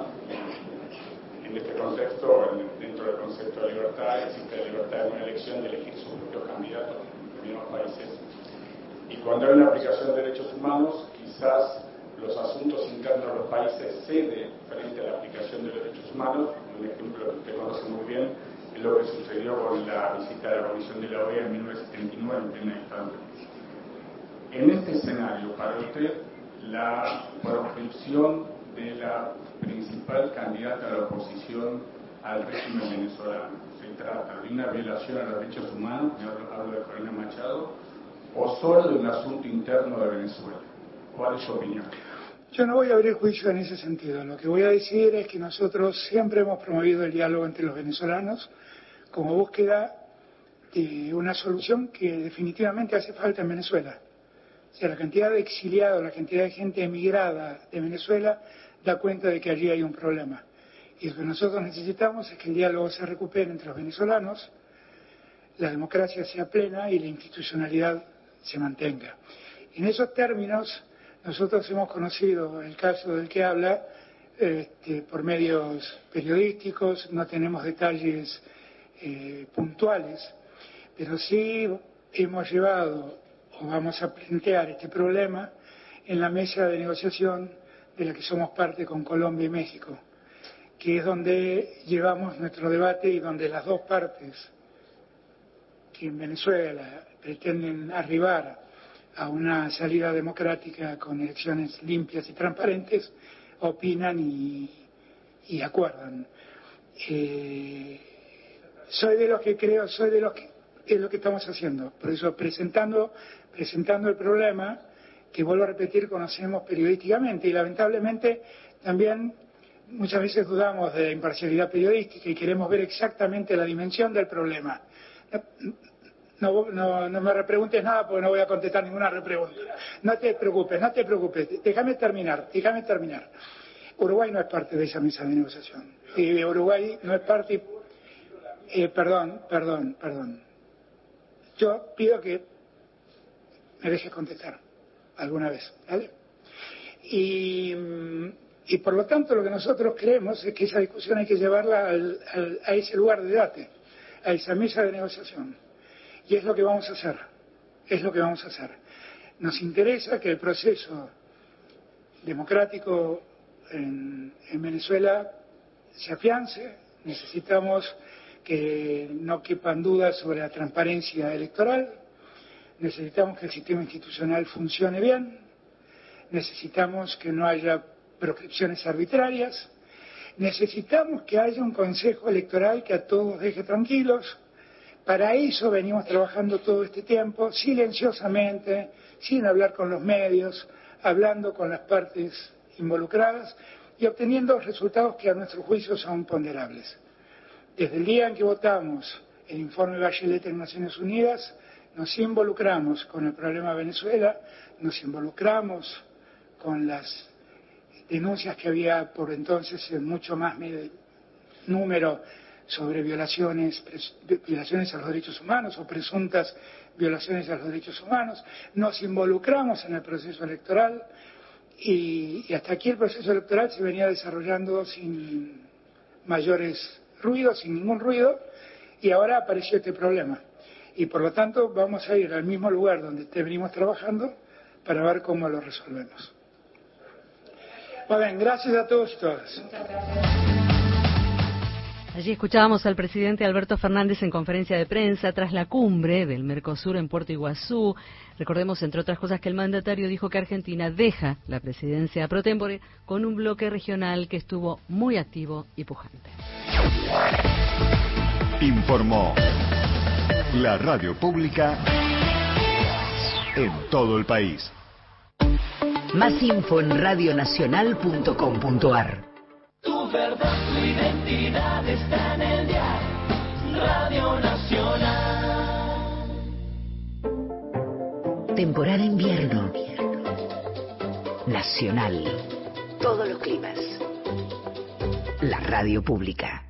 En este contexto, en- dentro del concepto de libertad, existe la libertad de una elección de elegir sus propios candidatos en determinados países. Y cuando hay una aplicación de derechos humanos, quizás los asuntos internos de los países ceden frente a la aplicación de los derechos humanos. Un ejemplo que usted conoce muy bien es lo que sucedió con la visita de la Comisión de la OEA en 1979 en primera instancia. En este escenario, para usted, la proscripción de la principal candidata de la oposición al régimen venezolano, ¿se trata de una violación a los derechos humanos, y hablo, hablo de Corina Machado, o solo de un asunto interno de Venezuela? ¿Cuál es su opinión? Yo no voy a abrir juicio en ese sentido. Lo que voy a decir es que nosotros siempre hemos promovido el diálogo entre los venezolanos como búsqueda de una solución que definitivamente hace falta en Venezuela. O sea, la cantidad de exiliados, la cantidad de gente emigrada de Venezuela da cuenta de que allí hay un problema. Y lo que nosotros necesitamos es que el diálogo se recupere entre los venezolanos, la democracia sea plena y la institucionalidad se mantenga. En esos términos, nosotros hemos conocido el caso del que habla este, por medios periodísticos, no tenemos detalles eh, puntuales, pero sí hemos llevado o vamos a plantear este problema en la mesa de negociación de la que somos parte con Colombia y México, que es donde llevamos nuestro debate y donde las dos partes que en Venezuela pretenden arribar a una salida democrática con elecciones limpias y transparentes, opinan y, y acuerdan. Eh, soy de los que creo, soy de los que es lo que estamos haciendo. Por eso presentando, presentando el problema, que vuelvo a repetir, conocemos periodísticamente y lamentablemente también muchas veces dudamos de la imparcialidad periodística y queremos ver exactamente la dimensión del problema. No, me repreguntes nada porque no voy a contestar ninguna repregunta. No te preocupes, no te preocupes. Déjame terminar, déjame terminar. Uruguay no es parte de esa mesa de negociación. Y Uruguay no es parte. eh, perdón, perdón, perdón. Yo pido que me dejes contestar alguna vez, ¿vale? Y, mm, y por lo tanto lo que nosotros creemos es que esa discusión hay que llevarla al- a ese lugar de debate, a esa mesa de negociación. Y es lo que vamos a hacer, es lo que vamos a hacer. Nos interesa que el proceso democrático en, en Venezuela se afiance, necesitamos que no quepan dudas sobre la transparencia electoral, necesitamos que el sistema institucional funcione bien, necesitamos que no haya proscripciones arbitrarias, necesitamos que haya un consejo electoral que a todos deje tranquilos. Para eso venimos trabajando todo este tiempo, silenciosamente, sin hablar con los medios, hablando con las partes involucradas y obteniendo resultados que a nuestro juicio son ponderables. Desde el día en que votamos el informe Bachelet en Naciones Unidas, nos involucramos con el problema de Venezuela, nos involucramos con las denuncias que había por entonces en mucho más número sobre violaciones, violaciones a los derechos humanos o presuntas violaciones a los derechos humanos. Nos involucramos en el proceso electoral y, hasta aquí el proceso electoral se venía desarrollando sin mayores ruidos, sin ningún ruido, y ahora apareció este problema. Y por lo tanto vamos a ir al mismo lugar donde venimos trabajando para ver cómo lo resolvemos. Muy bien, gracias a todos y todas. Allí escuchábamos al presidente Alberto Fernández en conferencia de prensa tras la cumbre del Mercosur en Puerto Iguazú. Recordemos, entre otras cosas, que el mandatario dijo que Argentina deja la presidencia pro tempore con un bloque regional que estuvo muy activo y pujante. Informó la radio pública en todo el país. Más info en radionacional.com.ar tu verdad, tu identidad está en el día. Radio Nacional. Temporada invierno. Nacional. Todos los climas. La radio pública.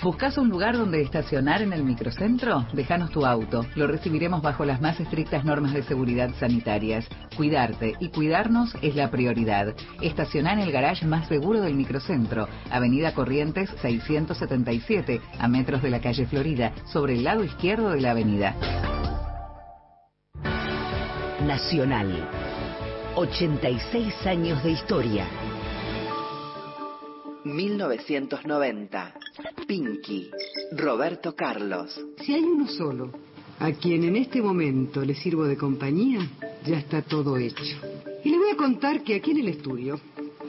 ¿Buscas un lugar donde estacionar en el microcentro? Déjanos tu auto. Lo recibiremos bajo las más estrictas normas de seguridad sanitarias. Cuidarte y cuidarnos es la prioridad. Estaciona en el garage más seguro del microcentro, Avenida Corrientes 677, a metros de la calle Florida, sobre el lado izquierdo de la avenida. Nacional. 86 años de historia. 1990. Pinky. Roberto Carlos. Si hay uno solo a quien en este momento le sirvo de compañía, ya está todo hecho. Y le voy a contar que aquí en el estudio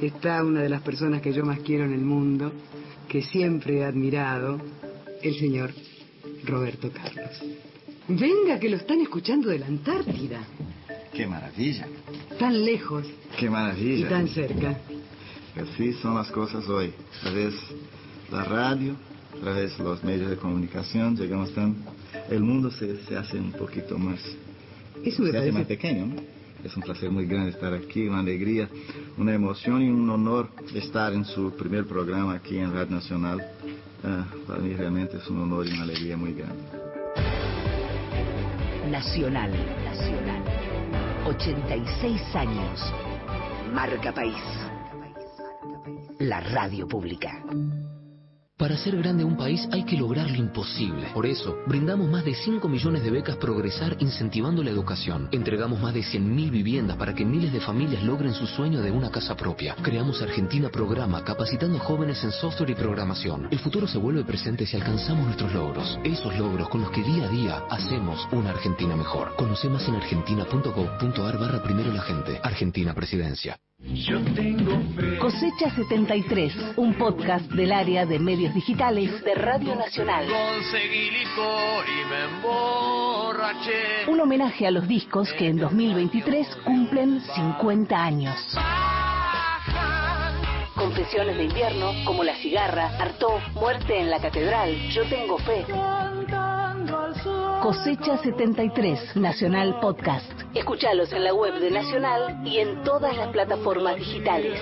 está una de las personas que yo más quiero en el mundo, que siempre he admirado, el señor Roberto Carlos. Venga, que lo están escuchando de la Antártida. ¡Qué maravilla! Tan lejos. ¡Qué maravilla! Y tan cerca. Así son las cosas hoy. A través de la radio, a través de los medios de comunicación, llegamos tan... El mundo se, se hace un poquito más... Eso se hace más pequeño, ¿no? Es un placer muy grande estar aquí, una alegría, una emoción y un honor estar en su primer programa aquí en Radio Nacional. Uh, para mí realmente es un honor y una alegría muy grande. Nacional, Nacional. 86 años. Marca País la radio pública. Para hacer grande un país hay que lograr lo imposible. Por eso, brindamos más de 5 millones de becas Progresar incentivando la educación. Entregamos más de 100.000 viviendas para que miles de familias logren su sueño de una casa propia. Creamos Argentina Programa capacitando jóvenes en software y programación. El futuro se vuelve presente si alcanzamos nuestros logros. Esos logros con los que día a día hacemos una Argentina mejor. Conoce más en argentina.gov.ar barra primero la gente. Argentina Presidencia. Yo tengo Cosecha 73, un podcast del área de medios digitales de Radio Nacional. Conseguí licor y me emborraché. Un homenaje a los discos que en 2023 cumplen 50 años. Confesiones de invierno, como La Cigarra, Artó, Muerte en la Catedral, Yo Tengo Fe. Cosecha 73, Nacional Podcast. Escuchalos en la web de Nacional y en todas las plataformas digitales.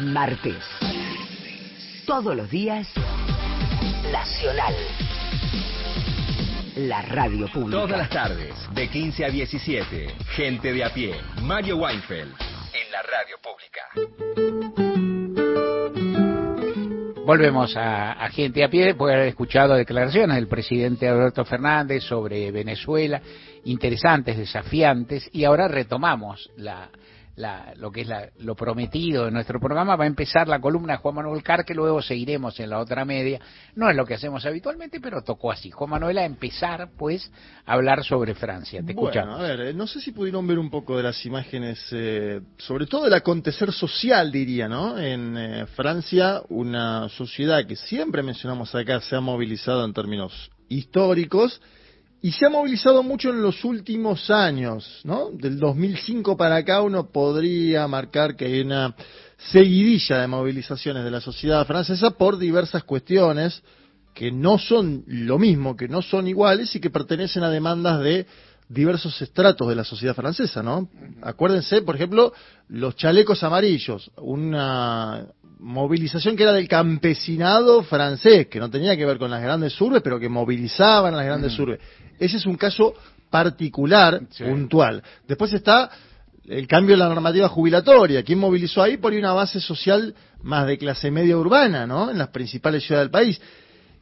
Martes. Todos los días. Nacional. La radio pública. Todas las tardes, de 15 a 17. Gente de a pie. Mario Weinfeld. En la radio pública. Volvemos a, a, gente a pie después de haber escuchado declaraciones del presidente Alberto Fernández sobre Venezuela, interesantes, desafiantes, y ahora retomamos la, la, lo que es la, lo prometido de nuestro programa, va a empezar la columna de Juan Manuel Car, que luego seguiremos en la otra media. No es lo que hacemos habitualmente, pero tocó así. Juan Manuel a empezar, pues, a hablar sobre Francia. Te Bueno, escuchamos. a ver, eh, no sé si pudieron ver un poco de las imágenes, eh, sobre todo del acontecer social, diría, ¿no? En eh, Francia, una sociedad que siempre mencionamos acá se ha movilizado en términos históricos y se ha movilizado mucho en los últimos años, ¿no? Del 2005 para acá uno podría marcar que hay una seguidilla de movilizaciones de la sociedad francesa por diversas cuestiones que no son lo mismo, que no son iguales y que pertenecen a demandas de diversos estratos de la sociedad francesa, ¿no? Acuérdense, por ejemplo, los chalecos amarillos, una movilización que era del campesinado francés, que no tenía que ver con las grandes urbes, pero que movilizaban a las grandes Mm. urbes. Ese es un caso particular, puntual. Después está el cambio en la normativa jubilatoria. ¿Quién movilizó ahí? Por una base social más de clase media urbana, ¿no? En las principales ciudades del país.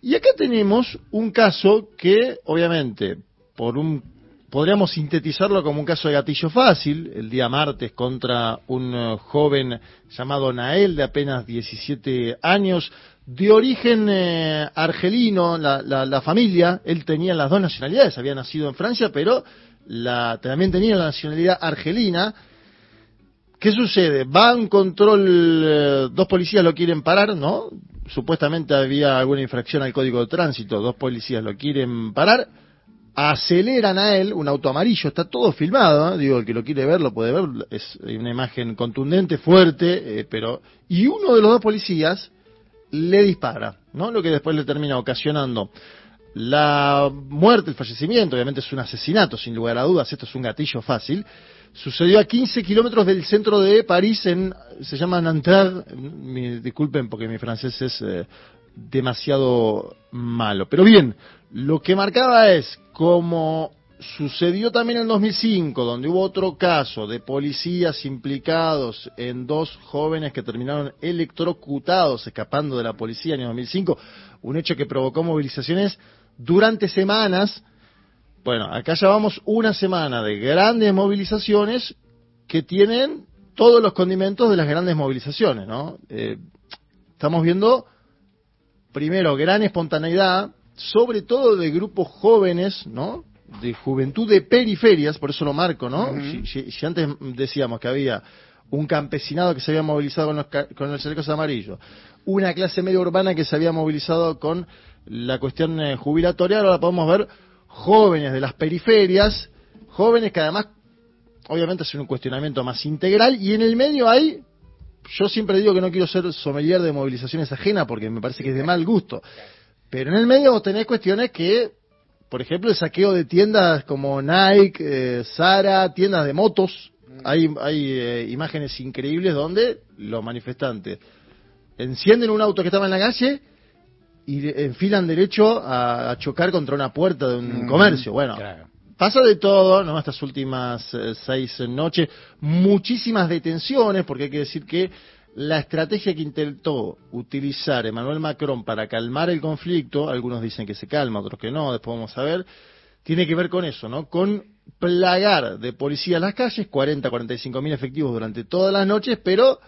Y acá tenemos un caso que, obviamente, por un podríamos sintetizarlo como un caso de gatillo fácil, el día martes contra un eh, joven llamado Nael de apenas 17 años, de origen eh, argelino, la, la- la familia, él tenía las dos nacionalidades, había nacido en Francia, pero la, también tenía la nacionalidad argelina. ¿Qué sucede? Va a un control, eh, dos policías lo quieren parar, ¿no? Supuestamente había alguna infracción al código de tránsito, dos policías lo quieren parar, aceleran a él, un auto amarillo, está todo filmado, ¿eh? digo, el que lo quiere ver lo puede ver, es una imagen contundente, fuerte, eh, pero... Y uno de los dos policías le dispara, ¿no? Lo que después le termina ocasionando la muerte, el fallecimiento, obviamente es un asesinato, sin lugar a dudas, esto es un gatillo fácil. Sucedió a 15 kilómetros del centro de París, en, se llama Nanterre, disculpen porque mi francés es eh, demasiado malo. Pero bien, lo que marcaba es como sucedió también en 2005, donde hubo otro caso de policías implicados en dos jóvenes que terminaron electrocutados escapando de la policía en el 2005, un hecho que provocó movilizaciones durante semanas. Bueno, acá ya vamos una semana de grandes movilizaciones que tienen todos los condimentos de las grandes movilizaciones, ¿no? Eh, estamos viendo primero, gran espontaneidad, sobre todo de grupos jóvenes, ¿no? De juventud de periferias, por eso lo marco, ¿no? Si, si- si antes decíamos que había un campesinado que se había movilizado con los, con los chalecos amarillos, una clase media urbana que se había movilizado con la cuestión eh, jubilatoria, ahora podemos ver jóvenes de las periferias, jóvenes que además, obviamente, hacen un cuestionamiento más integral, y en el medio hay yo siempre digo que no quiero ser sommelier de movilizaciones ajenas porque me parece que es de mal gusto. Pero en el medio vos tenés cuestiones que, por ejemplo, el saqueo de tiendas como Nike, eh, Zara, tiendas de motos. Hay, hay eh, imágenes increíbles donde los manifestantes encienden un auto que estaba en la calle y enfilan derecho a, a chocar contra una puerta de un Mm, comercio. Bueno, claro. Pasa de todo, ¿no? Estas últimas eh, seis noches, muchísimas detenciones, porque hay que decir que la estrategia que intentó utilizar Emmanuel Macron para calmar el conflicto, algunos dicen que se calma, otros que no, después vamos a ver, tiene que ver con eso, ¿no? Con plagar de policía las calles, 40, 45 mil efectivos durante todas las noches, pero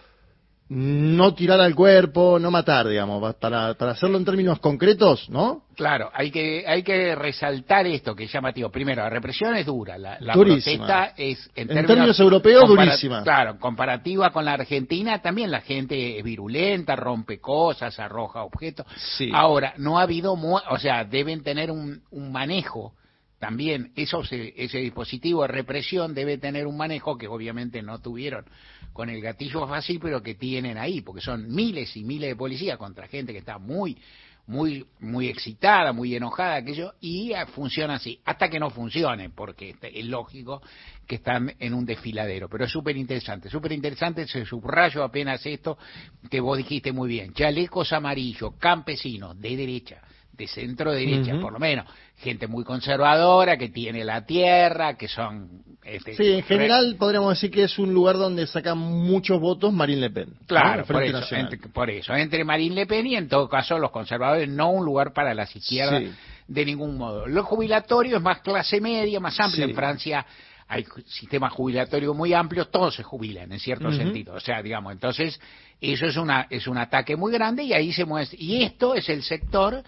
no tirar al cuerpo, no matar, digamos, para, para hacerlo en términos concretos, ¿no? Claro, hay que hay que resaltar esto que es llamativo. Primero, la represión es dura, la, protesta es En términos europeos, durísima. Claro, comparativa con la Argentina, también la gente es virulenta, rompe cosas, arroja objetos. Sí. Ahora, no ha habido, mu- o sea, deben tener un, un manejo también, eso se- ese dispositivo de represión debe tener un manejo que obviamente no tuvieron con el gatillo fácil, pero que tienen ahí, porque son miles y miles de policías contra gente que está muy muy muy excitada, muy enojada, aquello, y eh, funciona así, hasta que no funcione, porque este- es lógico que están en un desfiladero. Pero es súper interesante, súper interesante, se subrayo apenas esto que vos dijiste muy bien, chalecos amarillos, campesinos, de derecha, de centro derecha, por lo menos, gente muy conservadora, que tiene la tierra, que son... este, Sí, en general podríamos decir que es un lugar donde saca muchos votos Marine Le Pen. Claro, por eso, entre, por eso, entre Marine Le Pen y en todo caso los conservadores, no un lugar para las izquierdas Sí. de ningún modo. Lo jubilatorio es más clase media, más amplio. Sí. En Francia hay sistemas jubilatorios muy amplios, todos se jubilan en cierto sentido. O sea, digamos, entonces eso es una es un ataque muy grande y ahí se muestra. Y esto es el sector,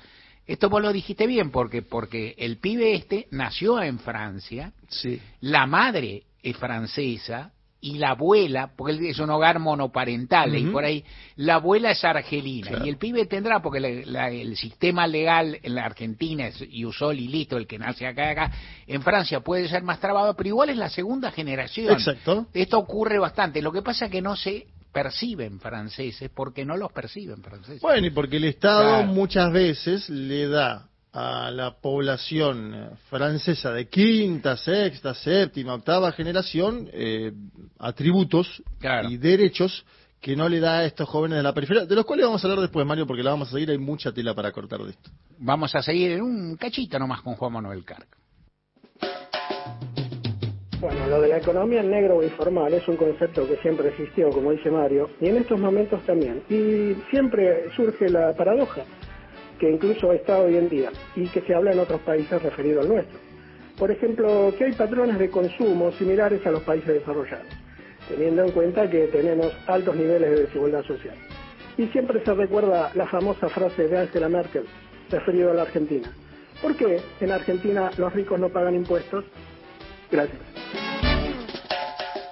esto vos lo dijiste bien, porque porque el pibe este nació en Francia, Sí. la madre es francesa y la abuela, porque es un hogar monoparental, y por ahí la abuela es argelina, Claro. y el pibe tendrá, porque la- la- el sistema legal en la Argentina es Iusol y listo, el que nace acá, acá, en Francia puede ser más trabado, pero igual es la segunda generación. Exacto. Esto ocurre bastante, lo que pasa es que no se perciben franceses, porque no los perciben franceses. Bueno, y porque el Estado Claro. muchas veces le da a la población eh, francesa de quinta, sexta, séptima, octava generación eh, atributos Claro. y derechos que no le da a estos jóvenes de la periferia, de los cuales vamos a hablar después, Mario, porque la vamos a seguir, hay mucha tela para cortar de esto. Vamos a seguir en un cachito nomás con Juan Manuel Carc. Bueno, lo de la economía en negro o informal es un concepto que siempre existió, como dice Mario, y en estos momentos también. Y siempre surge la paradoja, que incluso está hoy en día, y que se habla en otros países referido al nuestro. Por ejemplo, que hay patrones de consumo similares a los países desarrollados, teniendo en cuenta que tenemos altos niveles de desigualdad social. Y siempre se recuerda la famosa frase de Angela Merkel, referido a la Argentina. ¿Por qué en Argentina los ricos no pagan impuestos? Gracias.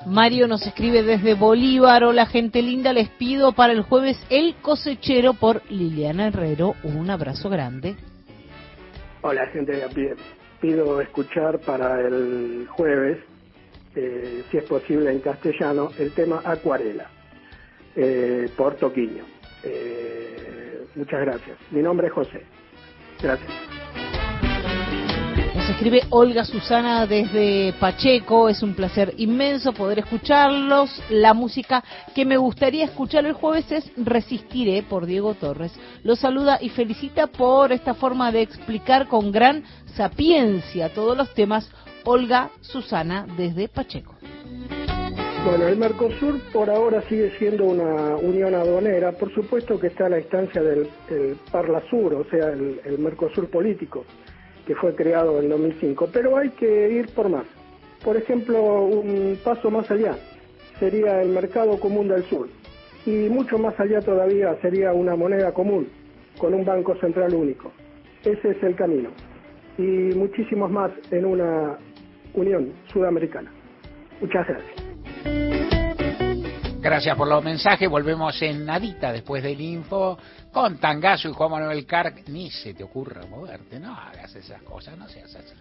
Mario nos escribe desde Bolívar. Hola, gente linda. Les pido para el jueves El Cosechero por Liliana Herrero. Un abrazo grande. Hola, gente de a pie. Pido escuchar para el jueves, eh, si es posible en castellano, el tema Acuarela, eh, por Toquiño. Eh, muchas gracias. Mi nombre es José. Gracias. Escribe Olga Susana desde Pacheco. Es un placer inmenso poder escucharlos. La música que me gustaría escuchar el jueves es Resistiré por Diego Torres. Los saluda y felicita por esta forma de explicar con gran sapiencia todos los temas. Olga Susana desde Pacheco. Bueno, el Mercosur por ahora sigue siendo una unión aduanera. Por supuesto que está a la instancia del el Parlasur, o sea, el Mercosur político, que fue creado en 2005. Pero hay que ir por más. Por ejemplo, un paso más allá sería el Mercado Común del Sur. Y mucho más allá todavía sería una moneda común, con un banco central único. Ese es el camino. Y muchísimos más en una unión sudamericana. Muchas gracias. Gracias por los mensajes. Volvemos en nadita después del info con Tangazo y Juan Manuel Carc. Ni se te ocurra moverte, no hagas esas cosas, no seas así.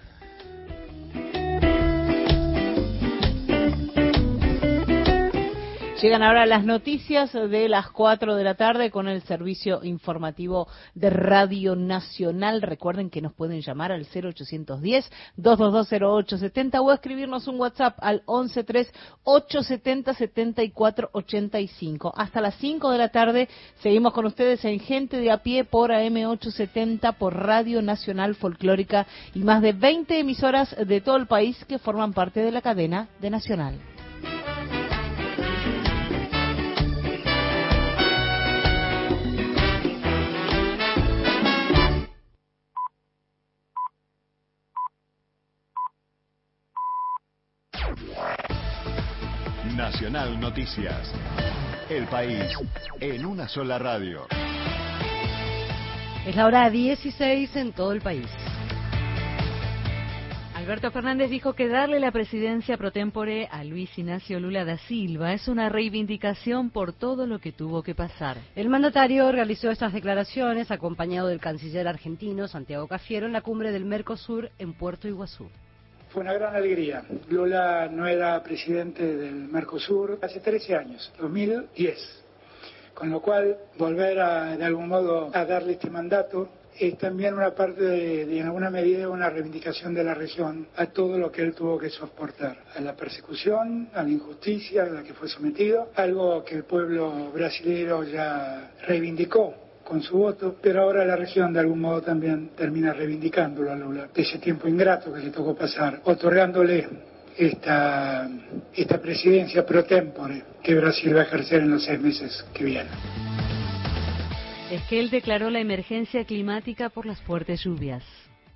Llegan ahora las noticias de las 4 de la tarde con el servicio informativo de Radio Nacional. Recuerden que nos pueden llamar al 0810-2220870 o escribirnos un WhatsApp al 113-870-7485. Hasta las 5 de la tarde seguimos con ustedes en Gente de a pie por AM870 por Radio Nacional Folclórica y más de 20 emisoras de todo el país que forman parte de la cadena de Nacional. Nacional Noticias. El país en una sola radio. Es la hora 16 en todo el país. Alberto Fernández dijo que darle la presidencia pro tempore a Luis Ignacio Lula da Silva es una reivindicación por todo lo que tuvo que pasar. El mandatario realizó estas declaraciones acompañado del canciller argentino Santiago Cafiero en la cumbre del Mercosur en Puerto Iguazú. Fue una gran alegría. Lula no era presidente del Mercosur hace 13 años, 2010. Con lo cual, volver a, de algún modo a darle este mandato es también una parte, de, en alguna medida, una reivindicación de la región a todo lo que él tuvo que soportar, a la persecución, a la injusticia a la que fue sometido, algo que el pueblo brasileño ya reivindicó con su voto, pero ahora la región de algún modo también termina reivindicándolo a Lula, de ese tiempo ingrato que le tocó pasar, otorgándole esta, esta presidencia pro tempore que Brasil va a ejercer en los seis meses que vienen. Es que declaró la emergencia climática por las fuertes lluvias.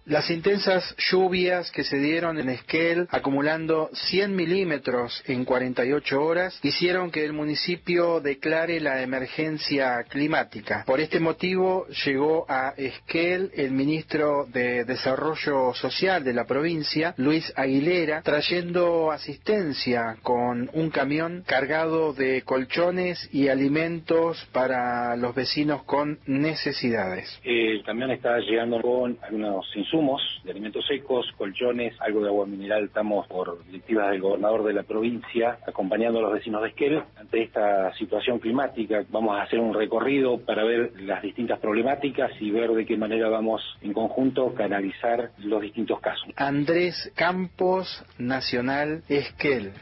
Las intensas lluvias que se dieron en Esquel, acumulando 100 milímetros en 48 horas, hicieron que el municipio declare la emergencia climática. Por este motivo llegó a Esquel el ministro de Desarrollo Social de la provincia, Luis Aguilera, trayendo asistencia con un camión cargado de colchones y alimentos para los vecinos con necesidades. El camión está llegando con algunos insumos de alimentos secos, colchones, algo de agua mineral. Estamos por directivas del gobernador de la provincia acompañando a los vecinos de Esquel ante esta situación climática. Vamos a hacer un recorrido para ver las distintas problemáticas y ver de qué manera vamos en conjunto canalizar los distintos casos. Andrés Campos, Nacional Esquel.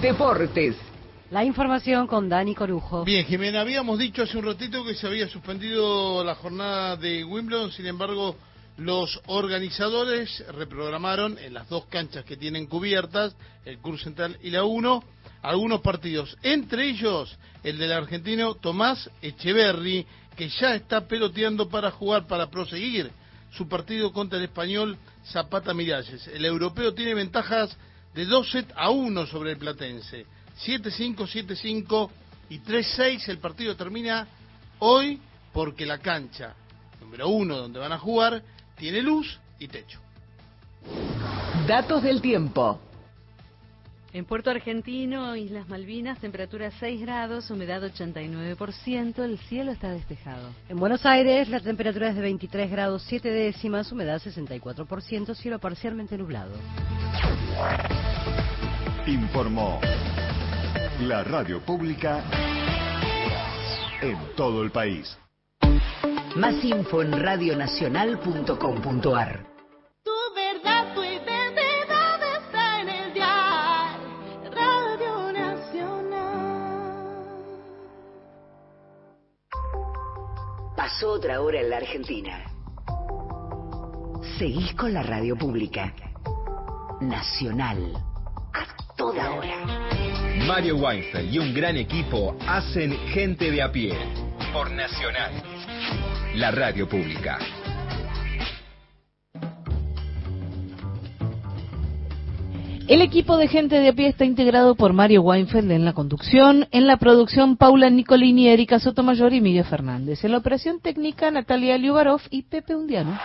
Deportes. La información con Dani Corujo. Bien, Jimena, habíamos dicho hace un ratito que se había suspendido la jornada de Wimbledon, sin embargo, los organizadores reprogramaron en las dos canchas que tienen cubiertas, el Curso Central y la 1, algunos partidos, entre ellos el del argentino Tomás Echeverry, que ya está peloteando para jugar, para proseguir su partido contra el español Zapata Miralles. El europeo tiene ventajas de 2 set a 1 sobre el platense. 7-5, 7-5 y 3-6. El partido termina hoy porque la cancha número 1 donde van a jugar tiene luz y techo. Datos del tiempo. En Puerto Argentino, Islas Malvinas, temperatura 6 grados, humedad 89%, el cielo está despejado. En Buenos Aires, la temperatura es de 23 grados 7 décimas, humedad 64%, cielo parcialmente nublado. Informó la radio pública en todo el país. Más info en radionacional.com.ar. Tu verdad, tu identidad está en el dial. Radio Nacional. Pasó otra hora en la Argentina. Seguís con la radio pública. Nacional. A toda hora. Mario Weinfeld y un gran equipo hacen Gente de a pie por Nacional, la radio pública. El equipo de gente de a pie está integrado por Mario Weinfeld en la conducción, en la producción Paula Nicolini, Erika Sotomayor y Miguel Fernández. En la operación técnica Natalia Liubarov y Pepe Undiano.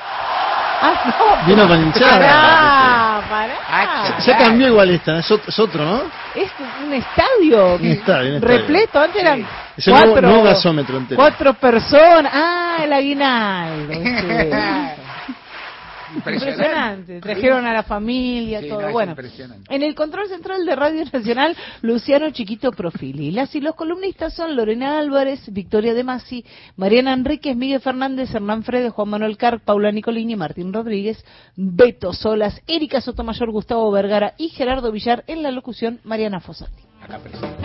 Ah, no. Vino con hinchada. Pará, pará. Se, se cambió igual esta, es otro, es otro, ¿no? Es un estadio. Un estadio, un estadio. Repleto, antes eran Es el nuevo, cuatro, nuevo gasómetro entero. cuatro personas. Ah, el aguinaldo. sí. Impresionante. Trajeron a la familia, Sí, todo. no, bueno, impresionante. en el control central de Radio Nacional, Luciano Chiquito Profili. Las y los columnistas son Lorena Álvarez, Victoria De Masi, Mariana Enríquez, Miguel Fernández, Hernán Fredes, Juan Manuel Carr, Paula Nicolini, Martín Rodríguez, Beto Solas, Erika Sotomayor, Gustavo Vergara y Gerardo Villar en la locución Mariana Fossati. Acá presente.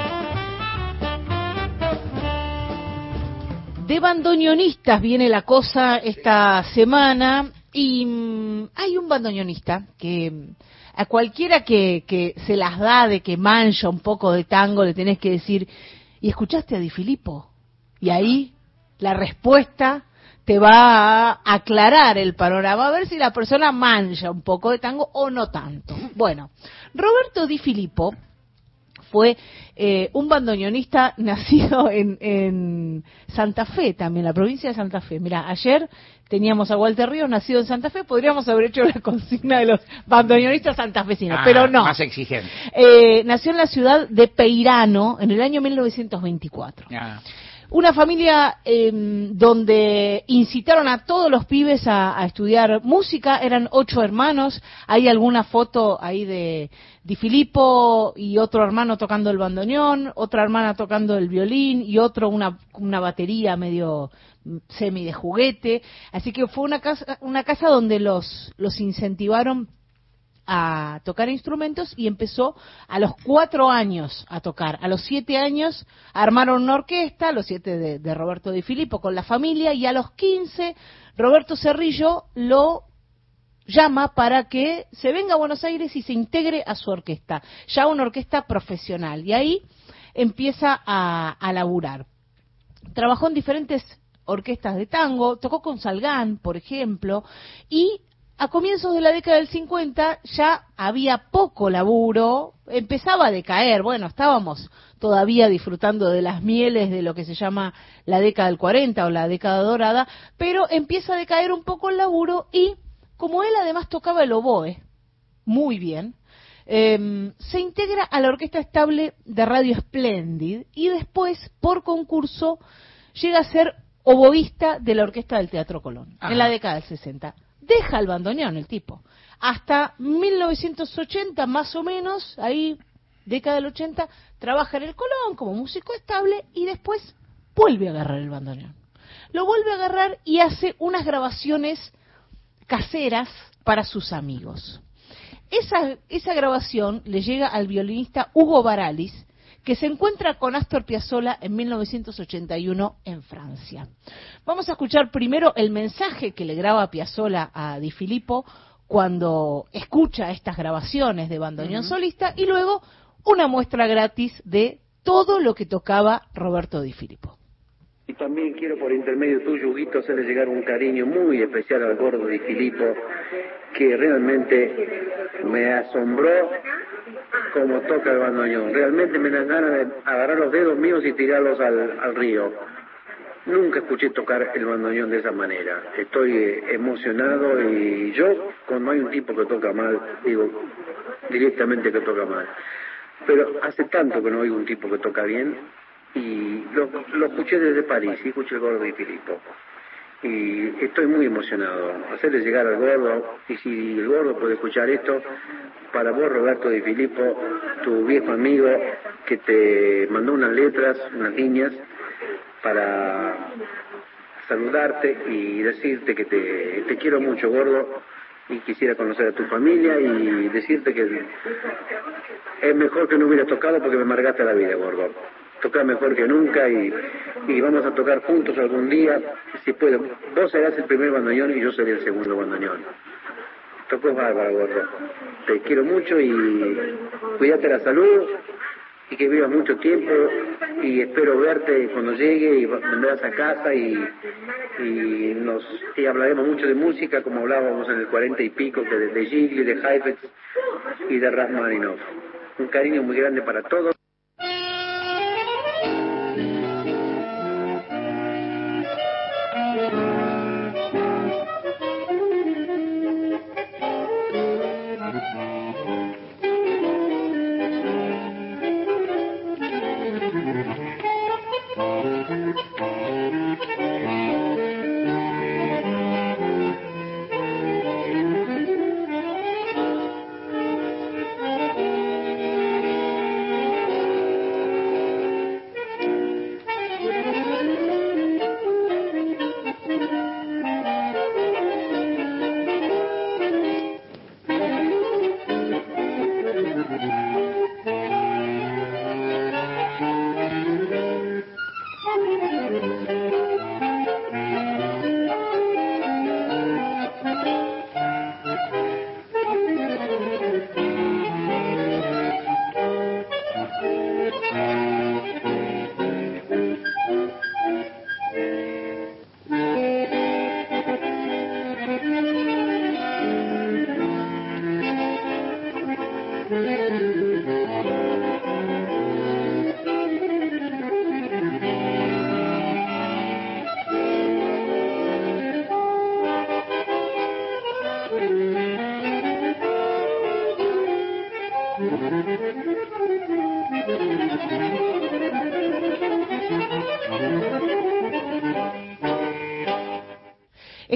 De bandoneonistas viene la cosa esta semana y mm, hay un bandoneonista que mm, a cualquiera que, que se las da de que mancha un poco de tango le tenés que decir, ¿y escuchaste a Di Filippo? Y ahí la respuesta te va a aclarar el panorama, a ver si la persona mancha un poco de tango o no tanto. Bueno, Roberto Di Filippo fue eh, un bandoneonista nacido en, en Santa Fe, también, la provincia de Santa Fe. Mira, ayer teníamos a Walter Ríos, nacido en Santa Fe, podríamos haber hecho la consigna de los bandoneonistas santafesinos, Ah, pero no. Más exigente. Eh, nació en la ciudad de Peirano en el año 1924. Ah. Una familia eh, donde incitaron a todos los pibes a, estudiar música, eran ocho hermanos, hay alguna foto ahí de Di Filippo y otro hermano tocando el bandoneón, otra hermana tocando el violín y otro una, una batería medio mm, semi de juguete, así que fue una casa, una casa donde los, los incentivaron a tocar instrumentos y empezó a los cuatro años a tocar. A los siete años armaron una orquesta, los siete de, de Roberto Di Filippo con la familia y a los quince Roberto Cerrillo lo llama para que se venga a Buenos Aires y se integre a su orquesta, ya una orquesta profesional. Y ahí empieza a, a laburar. Trabajó en diferentes orquestas de tango, tocó con Salgán, por ejemplo, y a comienzos de la década del 50 ya había poco laburo, empezaba a decaer, bueno, estábamos todavía disfrutando de las mieles de lo que se llama la década del 40 o la década dorada, pero empieza a decaer un poco el laburo y como él además tocaba el oboe muy bien, eh, se integra a la orquesta estable de Radio Splendid y después, por concurso, llega a ser oboísta de la orquesta del Teatro Colón Ajá. en la década del 60. Deja el bandoneón el tipo. Hasta 1980 más o menos, ahí década del 80, trabaja en el Colón como músico estable y después vuelve a agarrar el bandoneón. Lo vuelve a agarrar y hace unas grabaciones caseras para sus amigos. Esa, esa grabación le llega al violinista Hugo Baralis, que se encuentra con Astor Piazzolla en 1981 en Francia. Vamos a escuchar primero el mensaje que le graba Piazzolla a Di Filippo cuando escucha estas grabaciones de bandoneón solista y luego una muestra gratis de todo lo que tocaba Roberto Di Filippo. Y también quiero por intermedio tuyo, Huguito, hacerle llegar un cariño muy especial al gordo de Filipo, que realmente me asombró como toca el bandoneón. Realmente me dan ganas de agarrar los dedos míos y tirarlos al, al río. Nunca escuché tocar el bandoneón de esa manera. Estoy eh, emocionado y yo, cuando hay un tipo que toca mal, digo directamente que toca mal. Pero hace tanto que no oigo un tipo que toca bien y lo, escuché desde París y escuché el gordo de Filippo. Y estoy muy emocionado. Hacerle llegar al gordo, y si el gordo puede escuchar esto, para vos, Roberto de Filippo, tu viejo amigo, que te mandó unas letras, unas líneas, para saludarte y decirte que te, te quiero mucho, gordo, y quisiera conocer a tu familia y decirte que es mejor que no hubieras tocado porque me amargaste la vida, gordo. Tocar mejor que nunca y, y vamos a tocar juntos algún día, si puedo. Vos serás el primer bandoneón y yo seré el segundo bandoneón. Tocó bárbaro, gordo. Te quiero mucho y cuídate la salud y que vivas mucho tiempo y espero verte cuando llegue y vendrás a casa y, y nos y hablaremos mucho de música como hablábamos en el cuarenta y pico de, de Gigli, de Heifetz y de Rachmaninoff. Un cariño muy grande para todos.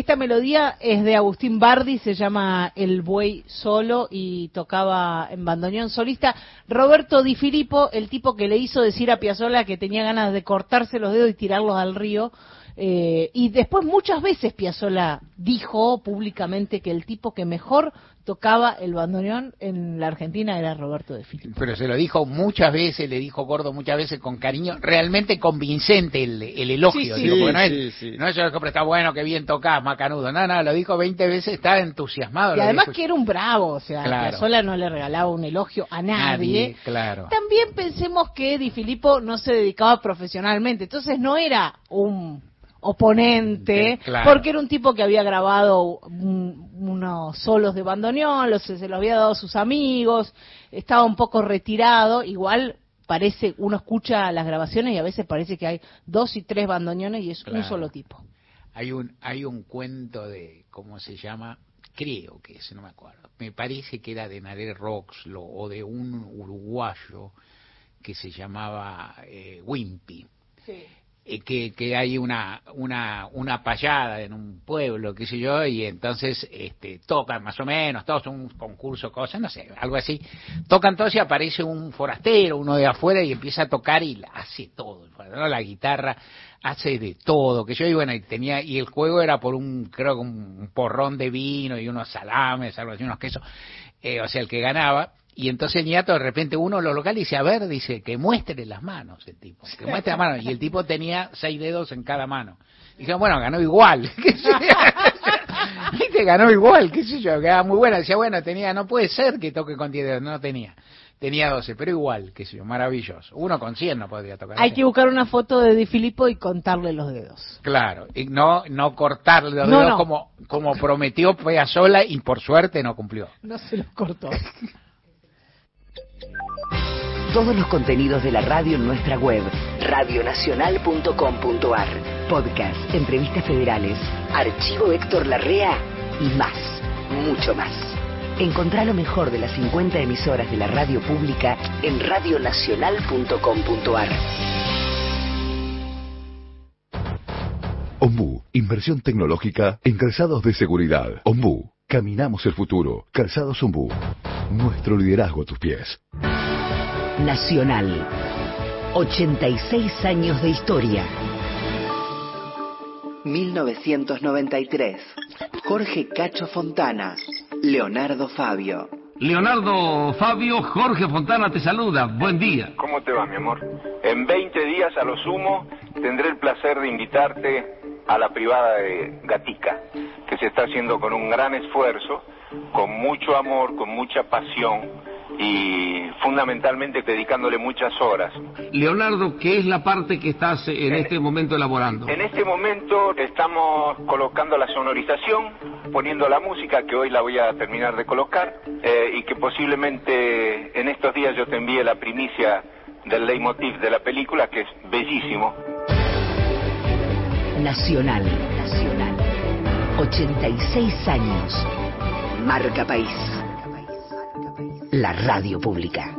Esta melodía es de Agustín Bardi, se llama El Buey Solo y tocaba en bandoneón solista. Roberto Di Filippo, el tipo que le hizo decir a Piazzolla que tenía ganas de cortarse los dedos y tirarlos al río. Eh, y después muchas veces Piazzolla dijo públicamente que el tipo que mejor tocaba el bandoneón en la Argentina era Roberto Di Filippo. Pero se lo dijo muchas veces, le dijo Gordo muchas veces con cariño, realmente convincente el, el elogio. Sí, sí. digo, porque no es, Sí, sí. no es yo que está bueno, que bien tocás, macanudo. No, no, lo dijo 20 veces, está entusiasmado. Y además dijo. que era un bravo, o sea, Claro. Piazzolla no le regalaba un elogio a nadie. Nadie, claro. También pensemos que Di Filippo no se dedicaba profesionalmente, entonces no era un oponente, Claro. porque era un tipo que había grabado unos solos de bandoneón, los, se los había dado a sus amigos, estaba un poco retirado, igual parece, uno escucha las grabaciones y a veces parece que hay dos y tres bandoneones y es un solo tipo. Hay un, hay un cuento de, ¿cómo se llama? Creo que es, no me acuerdo. Me parece que era de Naré Roxlo o de un uruguayo que se llamaba eh, Wimpy. Eh, que, que hay una, una, una payada en un pueblo, qué sé yo, y entonces este, tocan más o menos, todos un concurso, cosas, no sé, algo así. Tocan todos y aparece un forastero, uno de afuera, y empieza a tocar y hace todo, la guitarra hace de todo, que yo, y bueno, y tenía, y el juego era por un, creo que un porrón de vino y unos salames, algo así, unos quesos, eh, o sea, el que ganaba, y entonces el niato de repente uno de los locales dice, a ver, dice, que muestre las manos el tipo, que muestre las manos, y el tipo tenía seis dedos en cada mano. Dijeron, bueno, ganó igual, qué sé. Viste, ganó igual, qué sé yo, quedaba muy buena. Decía, bueno, tenía, no puede ser que toque con 10 dedos, no tenía. Tenía 12, pero igual, qué sé yo, maravilloso. Uno con 100 no podría tocar. Hay que buscar una foto de Di Filippo y contarle los dedos. Claro, y no, no cortarle los No, dedos no. como, como prometió sola y por suerte no cumplió. No se los cortó. Todos los contenidos de la radio en nuestra web, radionacional.com.ar. Podcast, entrevistas federales, archivo Héctor Larrea y más, mucho más. Encontrá lo mejor de las 50 emisoras de la radio pública en radionacional.com.ar. Ombú, inversión tecnológica en calzados de seguridad. Ombú, caminamos el futuro. Calzados Ombú, nuestro liderazgo a tus pies. Nacional. 86 años de historia. 1993. Jorge Cacho Fontana. Leonardo Fabio. Leonardo Fabio, Jorge Fontana te saluda. Buen día. ¿Cómo te va, mi amor? En 20 días, a lo sumo, tendré el placer de invitarte a la privada de Gatica, que se está haciendo con un gran esfuerzo, con mucho amor, con mucha pasión y fundamentalmente dedicándole muchas horas. Leonardo, ¿qué es la parte que estás en este momento elaborando? En este momento estamos colocando la sonorización, poniendo la música, que hoy la voy a terminar de colocar, eh, y que posiblemente en estos días yo te envíe la primicia del leitmotiv de la película, que es bellísimo. Nacional. Nacional. 86 años. Marca País. La radio pública.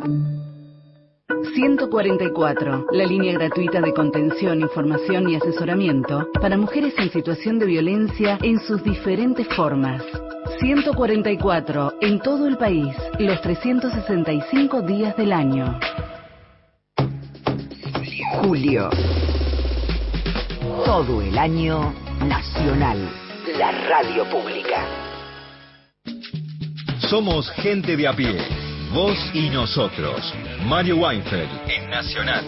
144, la línea gratuita de contención, información y asesoramiento para mujeres en situación de violencia en sus diferentes formas. 144, en todo el país, los 365 días del año. Julio. Todo el año nacional. La radio pública. Somos gente de a pie. Vos y nosotros. Mario Weinfeld en Nacional.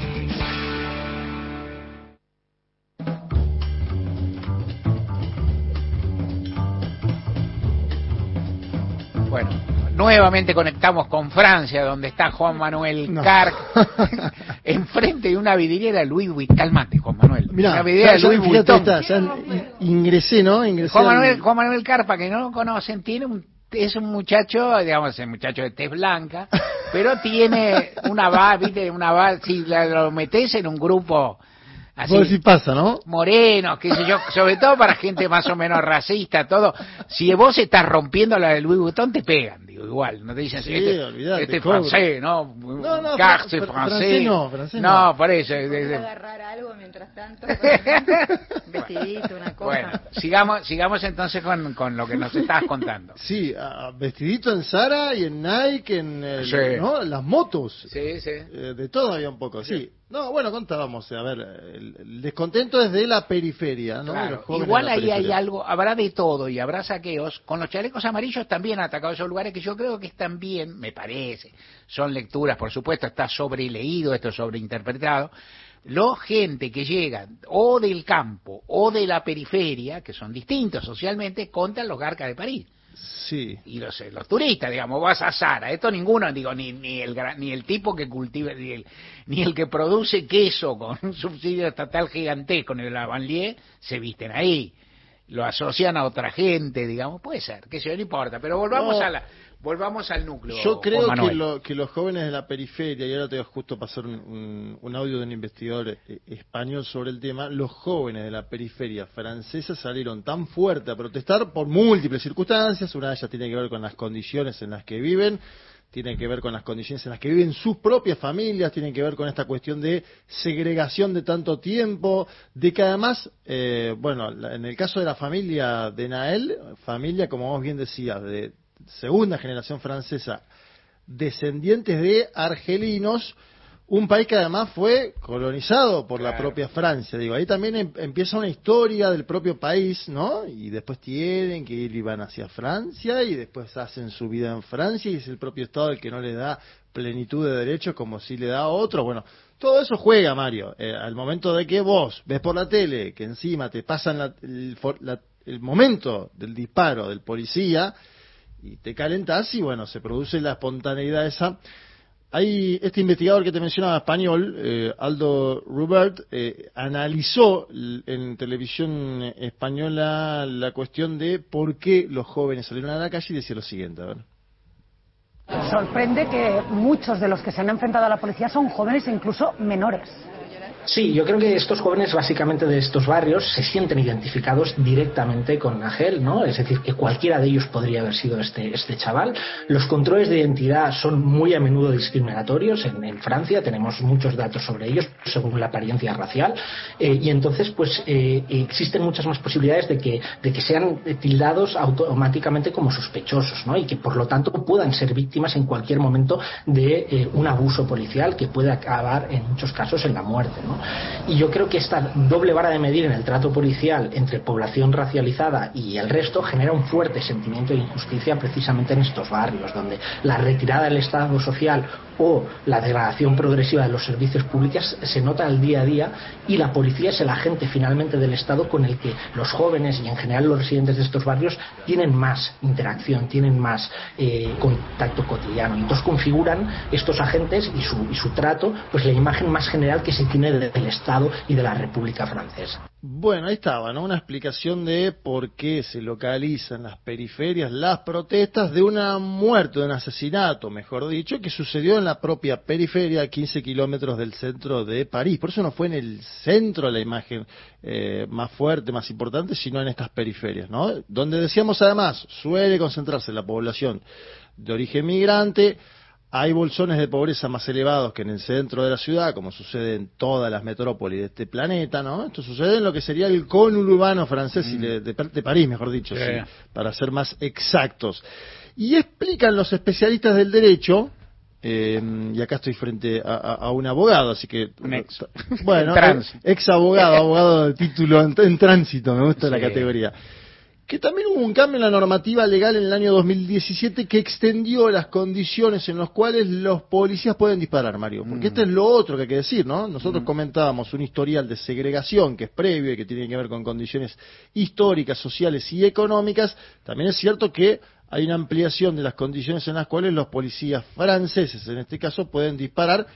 Bueno, nuevamente conectamos con Francia, donde está Juan Manuel No. Carc, enfrente de una vidriera de Louis Vuitton. Calmate, Juan Manuel. Mirá, una vidriera de ya- Louis Vuitton. está, ya ingresé, ¿no? Ingresé Juan al- Manuel, Juan Manuel Carpa, que no lo conocen, tiene un, es un muchacho, digamos, un muchacho de tez blanca, pero tiene una va, viste, una va, si la- lo metes en un grupo así, pasa, ¿no? morenos, qué sé yo, sobre todo para gente más o menos racista, todo. Si vos estás rompiendo la de Louis Vuitton, te pegan, digo, igual, no te dicen, Sí, este, olvidate, este es francés, ¿no? No, no, fr- francés. francés no, francés no. no. por eso. de- agarrar algo mientras tanto. Vestidito, una cosa. bueno, sigamos, sigamos entonces con, con lo que nos estabas contando. Sí, ah, vestidito en Zara y en Nike, en el- Sí. ¿no? las motos. Sí, sí. Eh, de todo había un poco, sí. No, bueno, contábamos, a ver, el, descontento es de la periferia, ¿no? Claro, Igual la ahí hay algo, habrá de todo y habrá saqueos. Con los chalecos amarillos también han atacado esos lugares que yo creo que están bien, me parece. Son lecturas, por supuesto, está sobreleído, esto es sobreinterpretado. Los gente que llegan o del campo o de la periferia, que son distintos socialmente, contra los garcas de París. Sí. Y los, eh, los turistas, digamos, vas a Zara, esto ninguno, digo, ni, ni, el, ni el tipo que cultiva, ni el, ni el que produce queso con un subsidio estatal gigantesco en el Avanlier, se visten ahí. lo asocian a otra gente, digamos, puede ser, que se no importa, pero volvamos No. a la volvamos al núcleo. Yo creo que, lo- que los jóvenes de la periferia, y ahora te voy a justo pasar un, un- un audio de un investigador eh, español sobre el tema, los jóvenes de la periferia francesa salieron tan fuerte a protestar por múltiples circunstancias, una de ellas tiene que ver con las condiciones en las que viven, tiene que ver con las condiciones en las que viven sus propias familias, tiene que ver con esta cuestión de segregación de tanto tiempo, de que además, eh, bueno, en el caso de la familia de Nael, familia, como vos bien decías, de segunda generación francesa, descendientes de argelinos, un país que además fue colonizado por la propia Francia. Digo, ahí también em- empieza una historia del propio país, ¿no? Y después tienen que ir y van hacia Francia y después hacen su vida en Francia y es el propio Estado el que no le da plenitud de derechos como si le da a otro. Bueno, todo eso juega, Mario. Eh, al momento de que vos ves por la tele que encima te pasan la- el, for- la- el momento del disparo del policía, y te calentás y bueno, se produce la espontaneidad esa. Hay este investigador que te mencionaba español, eh, Aldo Rubert, eh, analizó en televisión española la cuestión de por qué los jóvenes salieron a la calle y decía lo siguiente. Sorprende que muchos de los que se han enfrentado a la policía son jóvenes e incluso menores. Sí, yo creo que estos jóvenes básicamente de estos barrios se sienten identificados directamente con Nagel, ¿no? Es decir, que cualquiera de ellos podría haber sido este, este chaval. Los controles de identidad son muy a menudo discriminatorios. En, en Francia tenemos muchos datos sobre ellos según la apariencia racial. Eh, y entonces, pues, eh, existen muchas más posibilidades de que, de que sean tildados automáticamente como sospechosos, ¿no? Y que por lo tanto puedan ser víctimas en cualquier momento de eh, un abuso policial que puede acabar en muchos casos en la muerte, ¿no? Y yo creo que esta doble vara de medir en el trato policial entre población racializada y el resto genera un fuerte sentimiento de injusticia precisamente en estos barrios, donde la retirada del Estado social o la degradación progresiva de los servicios públicos se nota al día a día y la policía es el agente finalmente del Estado con el que los jóvenes y en general los residentes de estos barrios tienen más interacción, tienen más eh, contacto cotidiano. Entonces configuran estos agentes y su, y su trato, pues la imagen más general que se tiene de- del Estado y de la República Francesa. Bueno, ahí estaba, ¿no? Una explicación de por qué se localizan las periferias las protestas de una muerte, de un asesinato, mejor dicho, que sucedió en la propia periferia, a 15 kilómetros del centro de París. Por eso no fue en el centro la imagen eh, más fuerte, más importante, sino en estas periferias, ¿no? Donde decíamos además, suele concentrarse la población de origen migrante, hay bolsones de pobreza más elevados que en el centro de la ciudad, como sucede en todas las metrópolis de este planeta, ¿no? Esto sucede en lo que sería el conurbano francés, y de, de- de París, mejor dicho, Sí. sí, para ser más exactos. Y explican los especialistas del derecho, eh, y acá estoy frente a, a- a un abogado, así que... Bueno, En tránsito. ex abogado, abogado de título en, en tránsito, me gusta la categoría que también hubo un cambio en la normativa legal en el año 2017 que extendió las condiciones en las cuales los policías pueden disparar, Mario. Porque esto es lo otro que hay que decir, ¿no? Nosotros comentábamos un historial de segregación que es previo y que tiene que ver con condiciones históricas, sociales y económicas. También es cierto que hay una ampliación de las condiciones en las cuales los policías franceses, en este caso, pueden disparar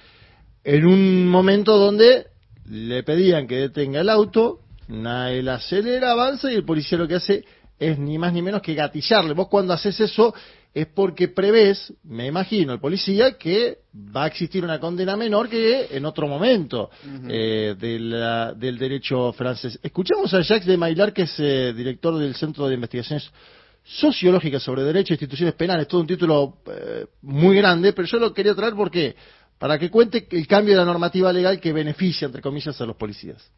en un momento donde le pedían que detenga el auto, él acelera, avanza y el policía lo que hace es ni más ni menos que gatillarle. Vos cuando haces eso es porque prevés, me imagino, el policía, que va a existir una condena menor que en otro momento eh, de la- del derecho francés. Escuchamos a Jacques de Maillard, que es eh, director del Centro de Investigaciones Sociológicas sobre Derecho e Instituciones Penales. Todo un título eh, muy grande, pero yo lo quería traer porque para que cuente el cambio de la normativa legal que beneficia, entre comillas, a los policías.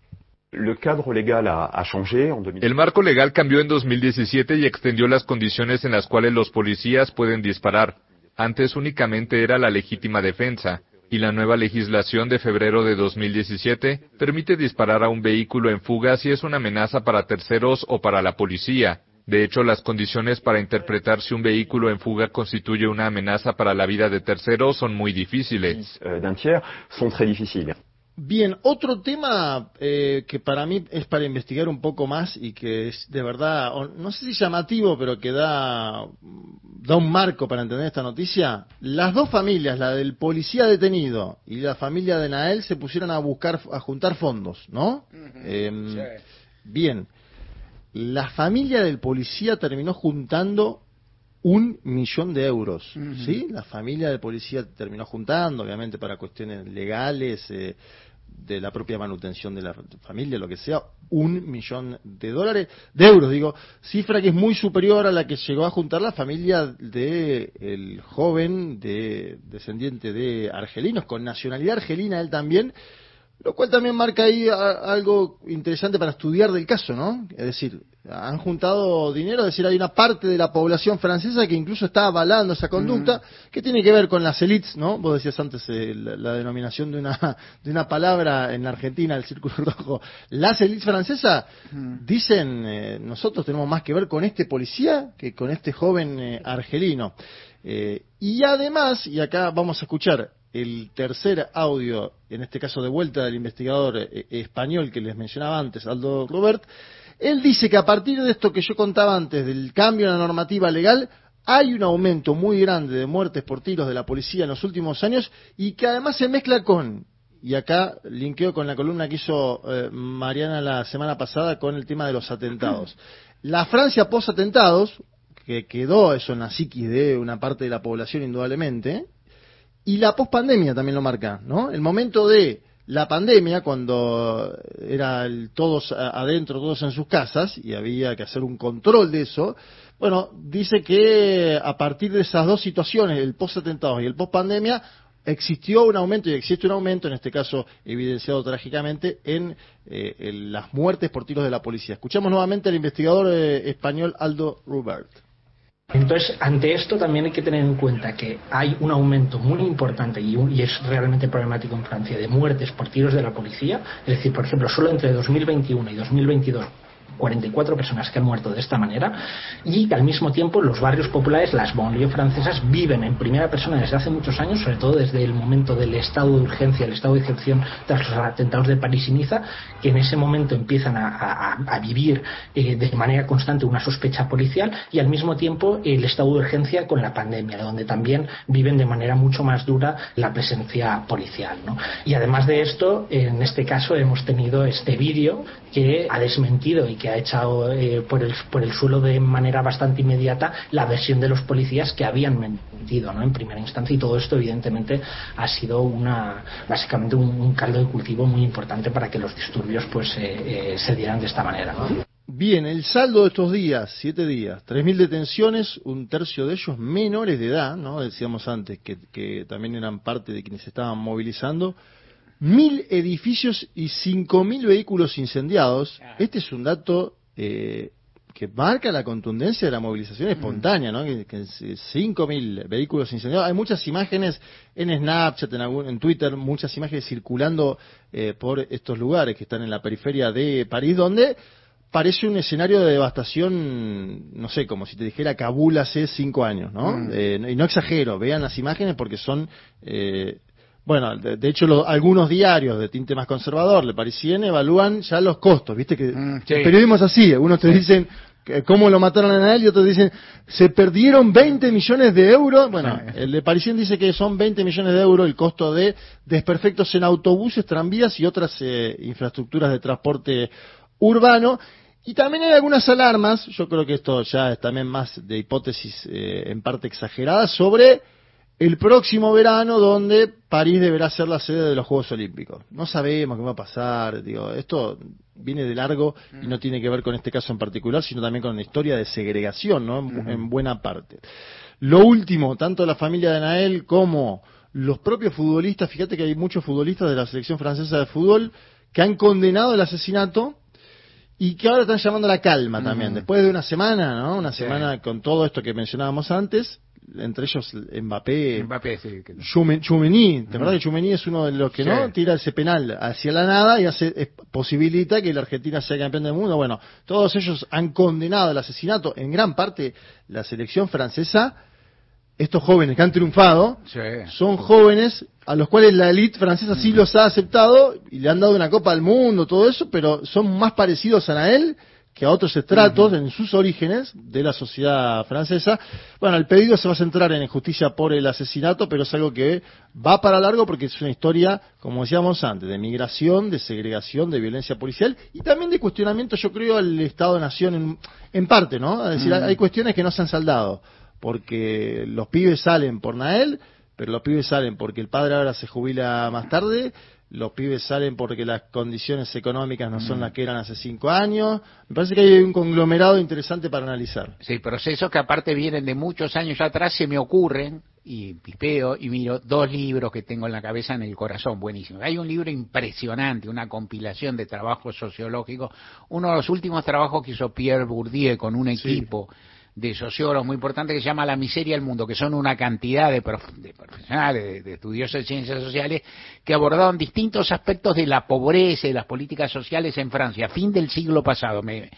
Le cadre légal a, a changé en 2000. El marco legal cambió en 2017 y extendió las condiciones en las cuales los policías pueden disparar. Antes únicamente era la legítima defensa, y la nueva legislación de febrero de 2017 permite disparar a un vehículo en fuga si es una amenaza para terceros o para la policía. De hecho, las condiciones para interpretar si un vehículo en fuga constituye una amenaza para la vida de terceros son muy difíciles. Bien, otro tema eh, que para mí es para investigar un poco más y que es de verdad, no sé si llamativo, pero que da, da un marco para entender esta noticia. Las dos familias, la del policía detenido y la familia de Nael, se pusieron a buscar, a juntar fondos, ¿no? Eh, Bien. la familia del policía terminó juntando un millón de euros, ¿sí? La familia del policía terminó juntando, obviamente para cuestiones legales, eh, de la propia manutención de la familia, lo que sea, un millón de dólares, de euros, digo, cifra que es muy superior a la que llegó a juntar la familia de el joven de descendiente de argelinos, con nacionalidad argelina él también, lo cual también marca ahí a- algo interesante para estudiar del caso, ¿no? Es decir, han juntado dinero, es decir, hay una parte de la población francesa que incluso está avalando esa conducta, que tiene que ver con las élites, ¿no? Vos decías antes eh, la, la denominación de una, de una palabra en la Argentina, el círculo rojo. Las élites francesas dicen, eh, nosotros tenemos más que ver con este policía que con este joven eh, argelino. Y además, y acá vamos a escuchar el tercer audio, en este caso de vuelta del investigador eh, español que les mencionaba antes, Aldo Robert, él dice que a partir de esto que yo contaba antes, del cambio en la normativa legal, hay un aumento muy grande de muertes por tiros de la policía en los últimos años y que además se mezcla con, y acá linkeo con la columna que hizo eh, Mariana la semana pasada con el tema de los atentados. La Francia post-atentados, que quedó eso en la psiquis de una parte de la población indudablemente, y la pospandemia también lo marca, ¿no? El momento de la pandemia, cuando era todos adentro, todos en sus casas, y había que hacer un control de eso, bueno, dice que a partir de esas dos situaciones, el post-atentados y el post-pandemia, existió un aumento y existe un aumento, en este caso evidenciado trágicamente, en, eh, las muertes por tiros de la policía. Escuchamos nuevamente al investigador eh, español Aldo Rubert. Entonces, ante esto también hay que tener en cuenta que hay un aumento muy importante y, y es realmente problemático en Francia de muertes por tiros de la policía. Es decir, por ejemplo, solo entre 2021 y 2022 44 personas que han muerto de esta manera y que al mismo tiempo los barrios populares, las banlieues francesas, viven en primera persona desde hace muchos años, sobre todo desde el momento del estado de urgencia, el estado de excepción tras los atentados de París y Niza, que en ese momento empiezan a, vivir eh, de manera constante una sospecha policial y al mismo tiempo el estado de urgencia con la pandemia, donde también viven de manera mucho más dura la presencia policial. ¿no? Y además de esto, en este caso hemos tenido este vídeo que ha desmentido y que ha echado eh, por, el, por el suelo de manera bastante inmediata la versión de los policías que habían mentido ¿no? en primera instancia y todo esto evidentemente ha sido una básicamente un, un caldo de cultivo muy importante para que los disturbios pues eh, eh, se dieran de esta manera. Bien, el saldo de estos días, siete días, 3.000 detenciones, un tercio de ellos menores de edad, ¿no? Decíamos antes que, que también eran parte de quienes estaban movilizando. Mil edificios y 5.000 vehículos incendiados. Este es un dato eh, que marca la contundencia de la movilización espontánea, ¿no? Que, eh, 5.000 vehículos incendiados. Hay muchas imágenes en Snapchat, en, algún- en Twitter, muchas imágenes circulando eh, por estos lugares que están en la periferia de París, donde parece un escenario de devastación, no sé, como si te dijera Kabul hace cinco años, ¿no? Mm. Eh, y no exagero, vean las imágenes porque son, eh, bueno, de, de hecho lo- algunos diarios de tinte más conservador, Le Parisien, evalúan ya los costos, viste que sí. el periodismo es así, algunos te dicen que cómo lo mataron a él y otros dicen se perdieron 20 millones de euros. Bueno, el de Parisien dice que son 20 millones de euros el costo de desperfectos en autobuses, tranvías y otras eh, infraestructuras de transporte urbano. Y también hay algunas alarmas, yo creo que esto ya es también más de hipótesis eh, en parte exagerada, sobre el próximo verano donde París deberá ser la sede de los Juegos Olímpicos. No sabemos qué va a pasar, digo, esto viene de largo y no tiene que ver con este caso en particular, sino también con la historia de segregación, ¿no? En, en buena parte. Lo último, tanto la familia de Nael como los propios futbolistas, fíjate que hay muchos futbolistas de la selección francesa de fútbol que han condenado el asesinato y que ahora están llamando a la calma también. Después de una semana, ¿no? Una semana con todo esto que mencionábamos antes, entre ellos Mbappé, Mbappé, sí, que- Chumení, ¿te acuerdas que Chumení es uno de los que Sí. no tira ese penal hacia la nada y hace es- posibilita que la Argentina sea campeón del mundo? Bueno, todos ellos han condenado el asesinato, en gran parte la selección francesa, estos jóvenes que han triunfado, Sí. son jóvenes a los cuales la élite francesa sí los ha aceptado y le han dado una Copa del Mundo, todo eso, pero son más parecidos a Nael que a otros estratos en sus orígenes de la sociedad francesa. Bueno, el pedido se va a centrar en justicia por el asesinato, pero es algo que va para largo porque es una historia, como decíamos antes, de migración, de segregación, de violencia policial y también de cuestionamiento, yo creo, al Estado-Nación en, en parte, ¿no? Es decir, hay cuestiones que no se han saldado, porque los pibes salen por Nael, pero los pibes salen porque el padre ahora se jubila más tarde, los pibes salen porque las condiciones económicas no son Mm. las que eran hace cinco años. Me parece que hay un conglomerado interesante para analizar. Sí, procesos que aparte vienen de muchos años atrás, se me ocurren, y pipeo y miro dos libros que tengo en la cabeza, en el corazón, buenísimo. Hay un libro impresionante, una compilación de trabajos sociológicos, uno de los últimos trabajos que hizo Pierre Bourdieu con un equipo de sociólogos muy importante que se llama La miseria del mundo, que son una cantidad de, prof- de profesionales, de, de estudiosos de ciencias sociales, que abordaron distintos aspectos de la pobreza y de las políticas sociales en Francia, fin del siglo pasado. Me,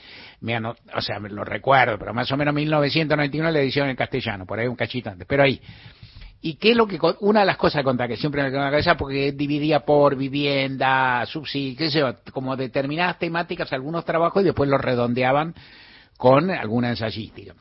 me ano- o sea, me lo recuerdo, pero más o menos 1991 la edición en castellano, por ahí un cachito antes, pero ahí. ¿Y qué es lo que, una de las cosas contra que siempre me quedó en la cabeza, porque dividía por vivienda, subsidio, qué sé yo, como determinadas temáticas, algunos trabajos y después los redondeaban con alguna ensayística.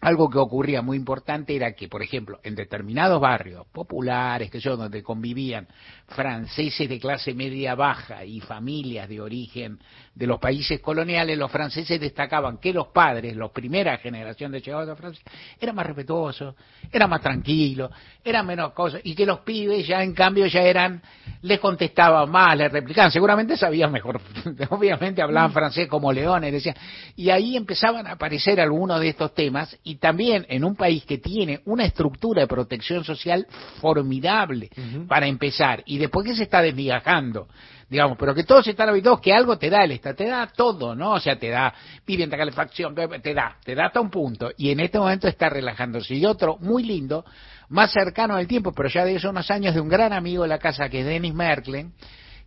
Algo que ocurría muy importante era que, por ejemplo, en determinados barrios populares, que yo, donde convivían franceses de clase media baja y familias de origen de los países coloniales, los franceses destacaban que los padres, la primera generación de llegados a Francia, eran más respetuosos, eran más tranquilos, eran menos cosas, y que los pibes ya en cambio ya eran, les contestaban más, les replicaban, seguramente sabían mejor, obviamente hablaban francés como leones, decían, y ahí empezaban a aparecer algunos de estos temas, y también en un país que tiene una estructura de protección social formidable para empezar, y después que se está desmigajando, digamos, pero que todos están habituados que algo te da el Estado, te da todo, ¿no? O sea, te da vivienda, calefacción, te da, te da hasta un punto, y en este momento está relajándose. Y otro muy lindo, más cercano al tiempo, pero ya de esos unos años, de un gran amigo de la casa que es Denis Merklen,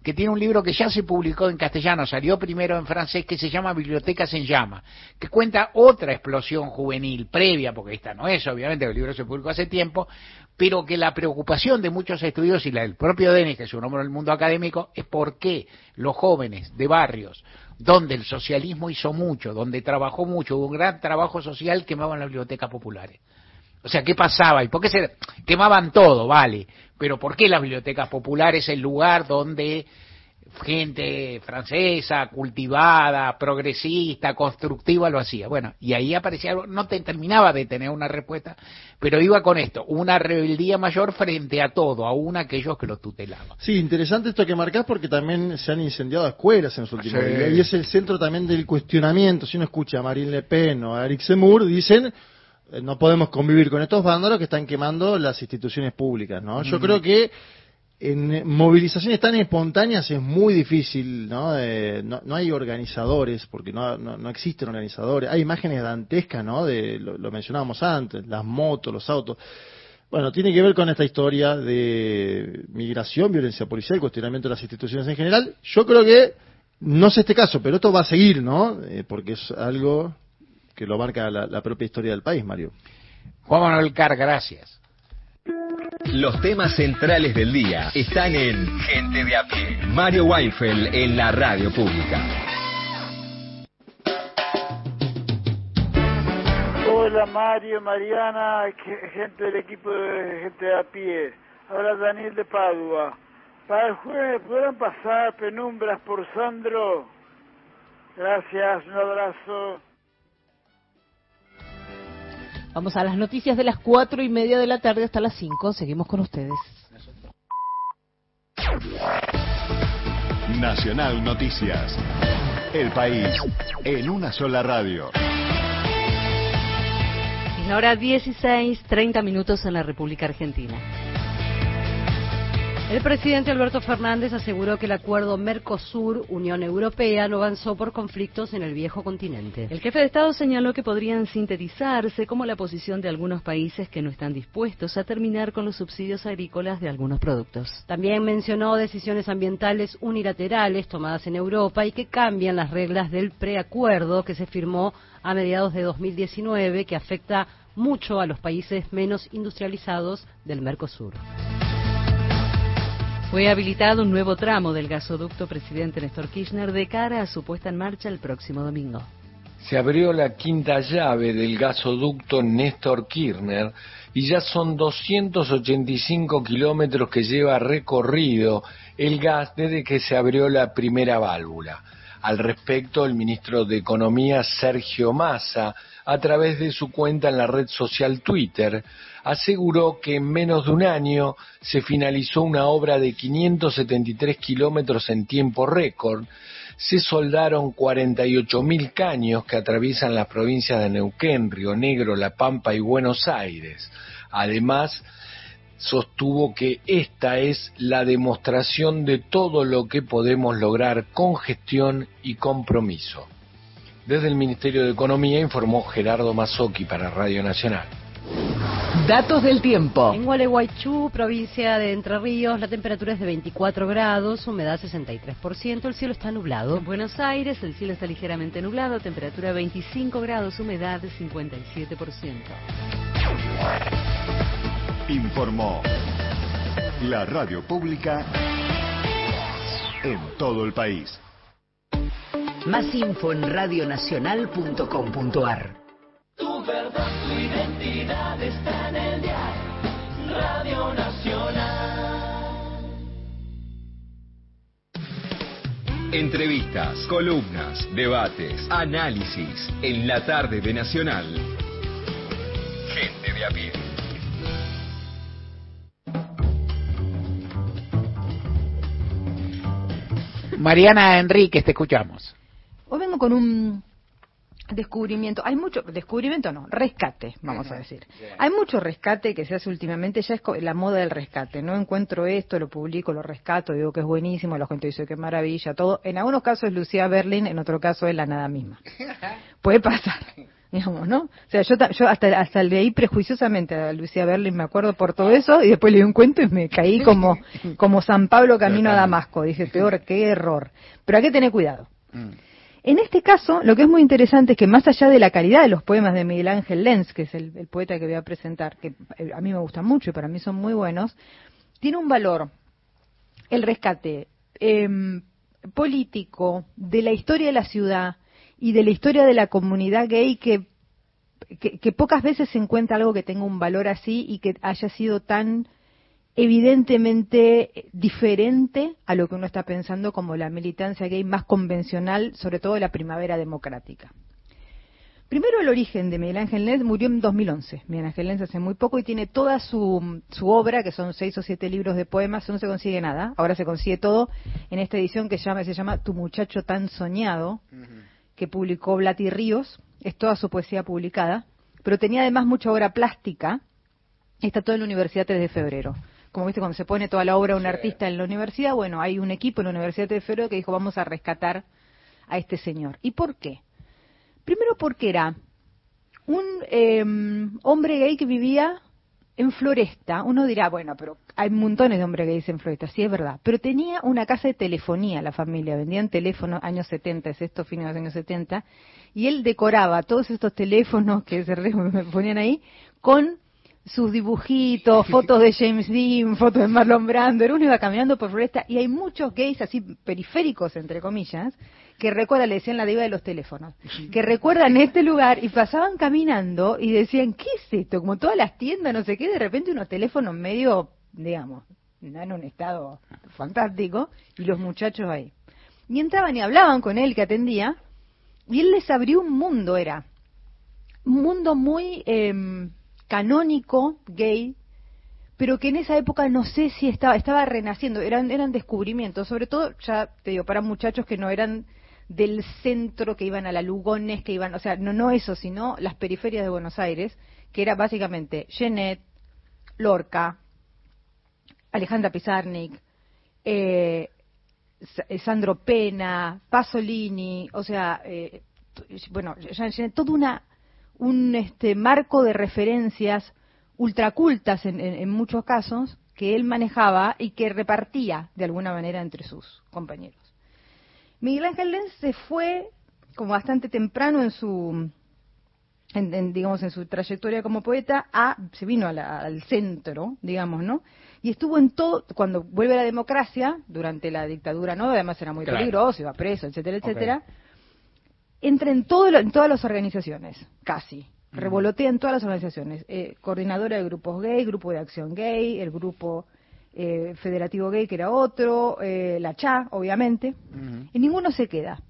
que tiene un libro que ya se publicó en castellano, salió primero en francés, que se llama Bibliotecas en Llama, que cuenta otra explosión juvenil previa, porque esta no es, obviamente, el libro se publicó hace tiempo, pero que la preocupación de muchos estudios y la del propio Denis, que es un hombre del mundo académico, es por qué los jóvenes de barrios donde el socialismo hizo mucho, donde trabajó mucho, hubo un gran trabajo social, quemaban las bibliotecas populares. O sea, ¿qué pasaba? ¿Y por qué se quemaban todo? Vale. Pero ¿por qué las bibliotecas populares el lugar donde gente francesa, cultivada, progresista, constructiva lo hacía? Bueno, y ahí aparecía algo, no te terminaba de tener una respuesta, pero iba con esto, una rebeldía mayor frente a todo, aún aquellos que lo tutelaban. Sí, interesante esto que marcás porque también se han incendiado escuelas en los últimos Sí. días. Y es el centro también del cuestionamiento. Si uno escucha a Marine Le Pen o a Eric Zemmour, dicen no podemos convivir con estos vándalos que están quemando las instituciones públicas, ¿no? Yo creo que en movilizaciones tan espontáneas es muy difícil, ¿no? Eh, no, no hay organizadores, porque no, no, no existen organizadores. Hay imágenes dantescas, ¿no? De, lo, lo mencionábamos antes, las motos, los autos. Bueno, tiene que ver con esta historia de migración, violencia policial, cuestionamiento de las instituciones en general. Yo creo que, no sé este caso, pero esto va a seguir, ¿no? Eh, porque es algo que lo marca la, la propia historia del país, Mario. Juan Manuel Car, gracias. Los temas centrales del día están en Gente de a pie. Mario Weinfeld en la radio pública. Hola Mario, Mariana, gente del equipo de gente de a pie. Ahora Daniel de Padua. Para el jueves podrán pasar penumbras por Sandro. Gracias, un abrazo. Vamos a las noticias de las cuatro y media de la tarde hasta las cinco. Seguimos con ustedes. Nacional Noticias. El país en una sola radio. Es la hora 16, 30 minutos en la República Argentina. El presidente Alberto Fernández aseguró que el acuerdo Mercosur-Unión Europea no avanzó por conflictos en el viejo continente. El jefe de Estado señaló que podrían sintetizarse como la posición de algunos países que no están dispuestos a terminar con los subsidios agrícolas de algunos productos. También mencionó decisiones ambientales unilaterales tomadas en Europa y que cambian las reglas del preacuerdo que se firmó a mediados de 2019 que afecta mucho a los países menos industrializados del Mercosur. Fue habilitado un nuevo tramo del gasoducto presidente Néstor Kirchner de cara a su puesta en marcha el próximo domingo. se abrió la quinta llave del gasoducto Néstor Kirchner y ya son 285 kilómetros que lleva recorrido el gas desde que se abrió la primera válvula. Al respecto, el ministro de Economía, Sergio Massa, a través de su cuenta en la red social Twitter, aseguró que en menos de un año se finalizó una obra de 573 kilómetros en tiempo récord, se soldaron 48.000 caños que atraviesan las provincias de Neuquén, Río Negro, La Pampa y Buenos Aires. Además, sostuvo que esta es la demostración de todo lo que podemos lograr con gestión y compromiso. Desde el Ministerio de Economía informó Gerardo Mazzocchi para Radio Nacional. Datos del tiempo. En Gualeguaychú, provincia de Entre Ríos, la temperatura es de 24 grados, humedad 63%, el cielo está nublado. En Buenos Aires, el cielo está ligeramente nublado, temperatura 25 grados, humedad 57%. Informó la radio pública en todo el país. Más info en radionacional.com.ar. Tu verdad, tu identidad está en el dial. Radio Nacional. Entrevistas, columnas, debates, análisis en la tarde de Nacional. Gente de a pie. Mariana Enríquez, te escuchamos. Hoy vengo con un descubrimiento. Hay mucho, descubrimiento no, rescate, vamos a decir. Hay mucho rescate que se hace últimamente, ya es la moda del rescate. No encuentro esto, lo publico, lo rescato, digo que es buenísimo, la gente dice que maravilla, todo. En algunos casos es Lucía Berlin, en otro caso es la nada misma. Puede pasar. Digamos, ¿no? O sea, yo, yo hasta, hasta leí prejuiciosamente a Lucía Berlin, me acuerdo por todo eso, y después leí un cuento y me caí como, como San Pablo camino a Damasco. Dije, peor, qué error. Pero hay que tener cuidado. En este caso, lo que es muy interesante es que más allá de la calidad de los poemas de Miguel Ángel Lenz, que es el, el poeta que voy a presentar, que eh, a mí me gustan mucho y para mí son muy buenos, tiene un valor, el rescate em, político de la historia de la ciudad y de la historia de la comunidad gay que, que, pocas veces se encuentra algo que tenga un valor así y que haya sido tan evidentemente diferente a lo que uno está pensando como la militancia gay más convencional, sobre todo de la primavera democrática. Primero el origen de Miguel Ángel Lenz murió en 2011. Miguel Ángel Lenz hace muy poco y tiene toda su, su obra, que son seis o siete libros de poemas, no se consigue nada. Ahora se consigue todo en esta edición que llama, se llama Tu muchacho tan soñado, que publicó Blati Ríos. Es toda su poesía publicada. Pero tenía además mucha obra plástica. Está todo en la Universidad 3 de Febrero. Como viste, cuando se pone toda la obra de un artista en la universidad, bueno, hay un equipo en la Universidad 3 de Febrero que dijo, vamos a rescatar a este señor. ¿Y por qué? Primero porque era un eh, hombre gay que vivía en Floresta. Uno dirá, bueno, pero hay montones de hombres gays en Floresta, sí es verdad. Pero tenía una casa de telefonía la familia, vendían teléfonos años 70, es esto, fines de los años 70, y él decoraba todos estos teléfonos que se ponían ahí con sus dibujitos, fotos de James Dean, fotos de Marlon Brando. Era uno iba caminando por Floresta y hay muchos gays así periféricos, entre comillas, que recuerdan, le decían la diva de los teléfonos, que recuerdan este lugar y pasaban caminando y decían, ¿qué es esto? Como todas las tiendas, no sé qué, de repente unos teléfonos medio, digamos, en un estado fantástico, y los muchachos ahí. Y entraban y hablaban con él que atendía, y él les abrió un mundo, era un mundo muy em, canónico, gay, pero que en esa época no sé si estaba, estaba renaciendo, eran, eran descubrimientos, sobre todo, ya te digo, para muchachos que no eran del centro, que iban a la Lugones, que iban, o sea, no, no eso, sino las periferias de Buenos Aires, que era básicamente Genet, Lorca, Alejandra Pizarnik, eh, Sa- Sandro Pena, Pasolini, o sea, eh, bueno, todo una, un este, marco de referencias ultracultas en, en, en muchos casos que él manejaba y que repartía de alguna manera entre sus compañeros. Miguel Ángel Lenz se fue como bastante temprano en su en, en, digamos en su trayectoria como poeta a se vino a la- al centro digamos no y estuvo en todo cuando vuelve la democracia durante la dictadura no además era muy Claro. peligroso iba preso etcétera etcétera entra en, todo lo- en todas las organizaciones, casi. Revolotea en todas las organizaciones. Eh, coordinadora de grupos gay, grupo de acción gay, el grupo eh, federativo gay, que era otro, eh, la CHA, obviamente. Y ninguno se queda.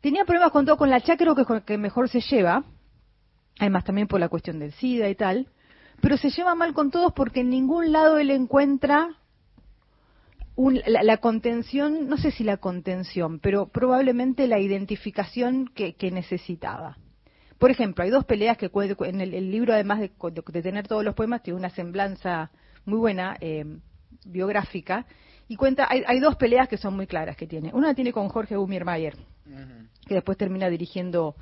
Tenía problemas con todo, con la CHA creo que es con que mejor se lleva, además también por la cuestión del SIDA y tal, pero se lleva mal con todos porque en ningún lado él encuentra un- la, la contención, no sé si la contención, pero probablemente la identificación que, que necesitaba. Por ejemplo, hay dos peleas que en el, el libro, además de, de- de tener todos los poemas, tiene una semblanza muy buena, eh, biográfica, y cuenta, hay, hay dos peleas que son muy claras que tiene. Una tiene con Jorge Gumiermayer, que después termina dirigiendo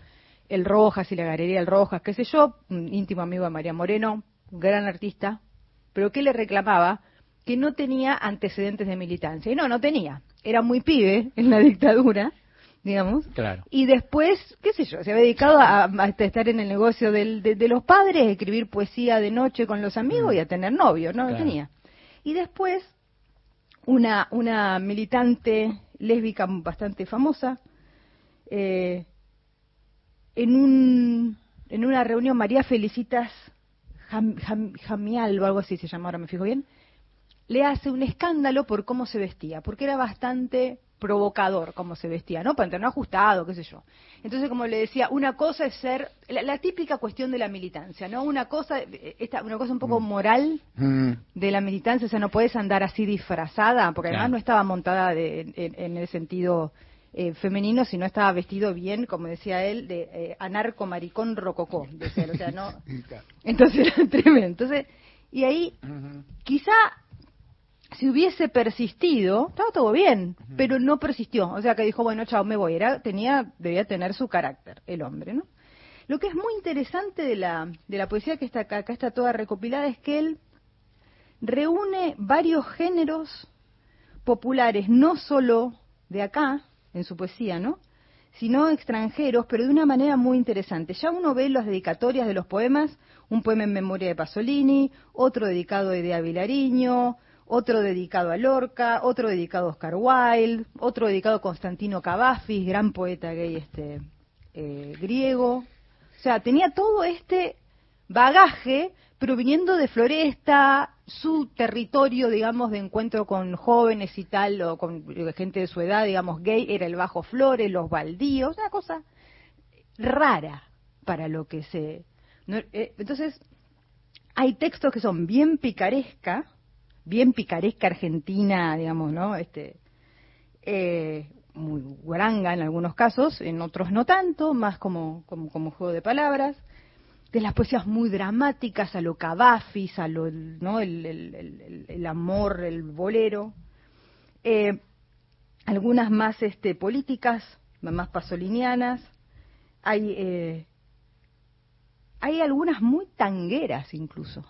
el Rojas y la Galería del Rojas, qué sé yo, un íntimo amigo de María Moreno, un gran artista, pero que le reclamaba que no tenía antecedentes de militancia. Y no, no tenía. Era muy pibe en la dictadura, digamos. Claro. Y después, qué sé yo, se había dedicado a, a estar en el negocio del- de, de los padres, a escribir poesía de noche con los amigos y a tener novio, no, no Claro. tenía. Y después, una, una militante lésbica bastante famosa, eh, en, un, en una reunión, María Felicitas Jam- Jam- Jamial o algo así se llama, ahora me fijo bien, le hace un escándalo por cómo se vestía, porque era bastante provocador cómo se vestía, ¿no? Pantalón ajustado, qué sé yo. Entonces, como le decía, una cosa es ser, la, la típica cuestión de la militancia, ¿no? Una cosa, esta, una cosa un poco moral de la militancia, o sea, no puedes andar así disfrazada, porque además no estaba montada de- en, en el sentido eh, femenino, sino estaba vestido bien, como decía él, de eh, anarco maricón rococó, decía o sea, no, entonces era tremendo. Entonces, y ahí quizá si hubiese persistido, estaba todo bien, pero no persistió. O sea que dijo, bueno, chao, me voy. Era, tenía, debía tener su carácter, el hombre, ¿no? Lo que es muy interesante de la, de la poesía que está acá, acá está toda recopilada, es que él reúne varios géneros populares, no solo de acá, en su poesía, ¿no? sino extranjeros, pero de una manera muy interesante. Ya uno ve las dedicatorias de los poemas, un poema en memoria de Pasolini, otro dedicado a Idea Vilariño, otro dedicado a Lorca, otro dedicado a Oscar Wilde, otro dedicado a Constantino Cavafis, gran poeta gay este eh, griego. O sea, tenía todo este bagaje, pero viniendo de Floresta, su territorio, digamos, de encuentro con jóvenes y tal, o con gente de su edad, digamos, gay, era el Bajo Flores, los baldíos, una cosa rara para lo que se... eh, entonces, hay textos que son bien picaresca, bien picaresca argentina, digamos, ¿no? Este, eh, muy guaranga en algunos casos, en otros no tanto, más como, como, juego de palabras, de las poesías muy dramáticas, a lo Cavafis, a lo, ¿no? el, el- el- el- el amor, el bolero, eh, algunas más este, políticas, más pasolinianas, hay, eh, hay algunas muy tangueras incluso.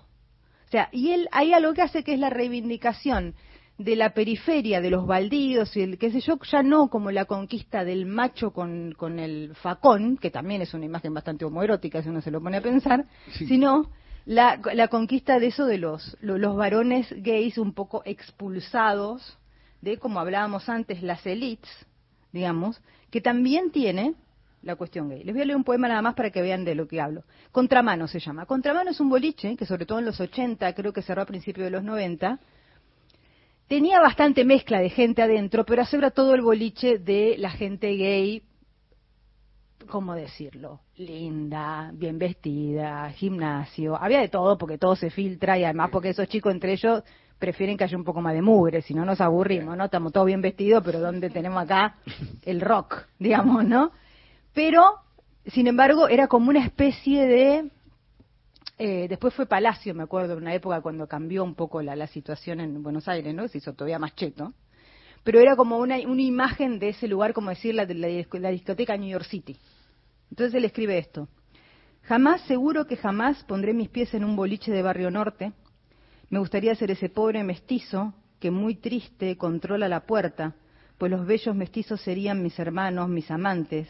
O sea, y él, hay algo que hace que es la reivindicación de la periferia, de los baldíos y el qué sé yo, ya no como la conquista del macho con, con el facón, que también es una imagen bastante homoerótica si uno se lo pone a pensar, sino la, la conquista de eso de los, lo- los varones gays un poco expulsados de, como hablábamos antes, las elites, digamos, que también tiene la cuestión gay. Les voy a leer un poema nada más para que vean de lo que hablo. Contramano se llama. Contramano es un boliche que sobre todo en los 80, creo que cerró a principios de los 90, tenía bastante mezcla de gente adentro, pero asegura todo el boliche de la gente gay, ¿cómo decirlo? Linda, bien vestida, gimnasio, había de todo porque todo se filtra y además porque esos chicos entre ellos prefieren que haya un poco más de mugre, si no nos aburrimos, ¿no? Estamos todos bien vestidos, pero ¿dónde tenemos acá el rock, digamos, ¿no? Pero, sin embargo, era como una especie de... eh, después fue Palacio, me acuerdo, en una época cuando cambió un poco la, situación en Buenos Aires, ¿no? Se hizo todavía más cheto. Pero era como una, imagen de ese lugar, como decir, la, la, la discoteca New York City. Entonces él escribe esto. Jamás, seguro que jamás pondré mis pies en un boliche de Barrio Norte. Me gustaría ser ese pobre mestizo que muy triste controla la puerta, pues los bellos mestizos serían mis hermanos, mis amantes,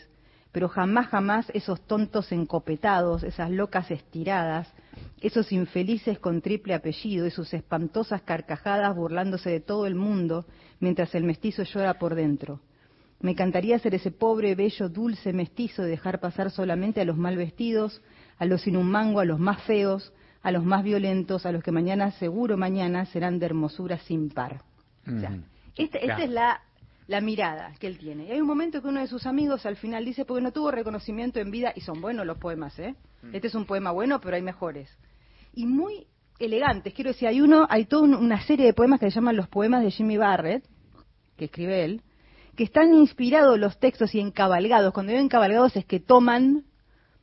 pero jamás, jamás esos tontos encopetados, esas locas estiradas, esos infelices con triple apellido y sus espantosas carcajadas burlándose de todo el mundo mientras el mestizo llora por dentro. Me encantaría ser ese pobre, bello, dulce mestizo de dejar pasar solamente a los mal vestidos, a los sin un mango, a los más feos, a los más violentos, a los que mañana, seguro mañana, serán de hermosura sin par. Este- esta es la, la mirada que él tiene. Y hay un momento que uno de sus amigos al final dice, porque no tuvo reconocimiento en vida, y son buenos los poemas, ¿eh? Este es un poema bueno, pero hay mejores. Y muy elegantes, quiero decir, hay uno, hay toda un- una serie de poemas que se llaman los poemas de Jimmy Barrett, que escribe él, que están inspirados los textos y encabalgados. Cuando digo encabalgados es que toman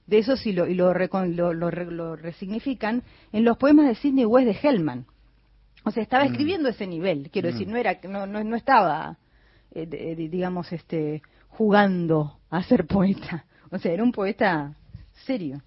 de esos y lo, y lo, lo- lo lo resignifican en los poemas de Sidney West de Hellman. O sea, estaba escribiendo ese nivel, quiero Mm. decir, no era, no, no, no estaba, eh, de- digamos, este, jugando a ser poeta. O sea, era un poeta serio.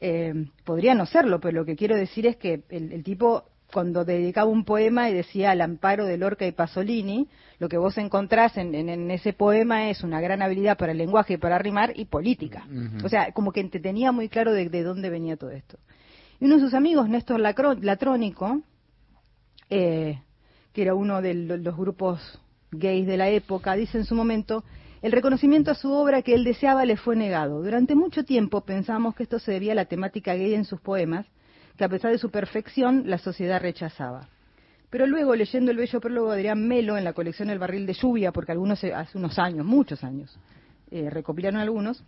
Eh, podría no serlo, pero lo que quiero decir es que el, el tipo, cuando dedicaba un poema y decía al amparo de Lorca y Pasolini, lo que vos encontrás en, en- en ese poema es una gran habilidad para el lenguaje y para rimar y política. O sea, como que te tenía muy claro de, de dónde venía todo esto. Y uno de sus amigos, Néstor Lacro- Latrónico, eh, que era uno de lo- los grupos gays de la época, dice en su momento, el reconocimiento a su obra que él deseaba le fue negado. Durante mucho tiempo pensamos que esto se debía a la temática gay en sus poemas, que a pesar de su perfección la sociedad rechazaba. Pero luego, leyendo el bello prólogo de Adrián Melo en la colección El Barril de Lluvia, porque algunos hace unos años, muchos años, eh, recopilaron algunos,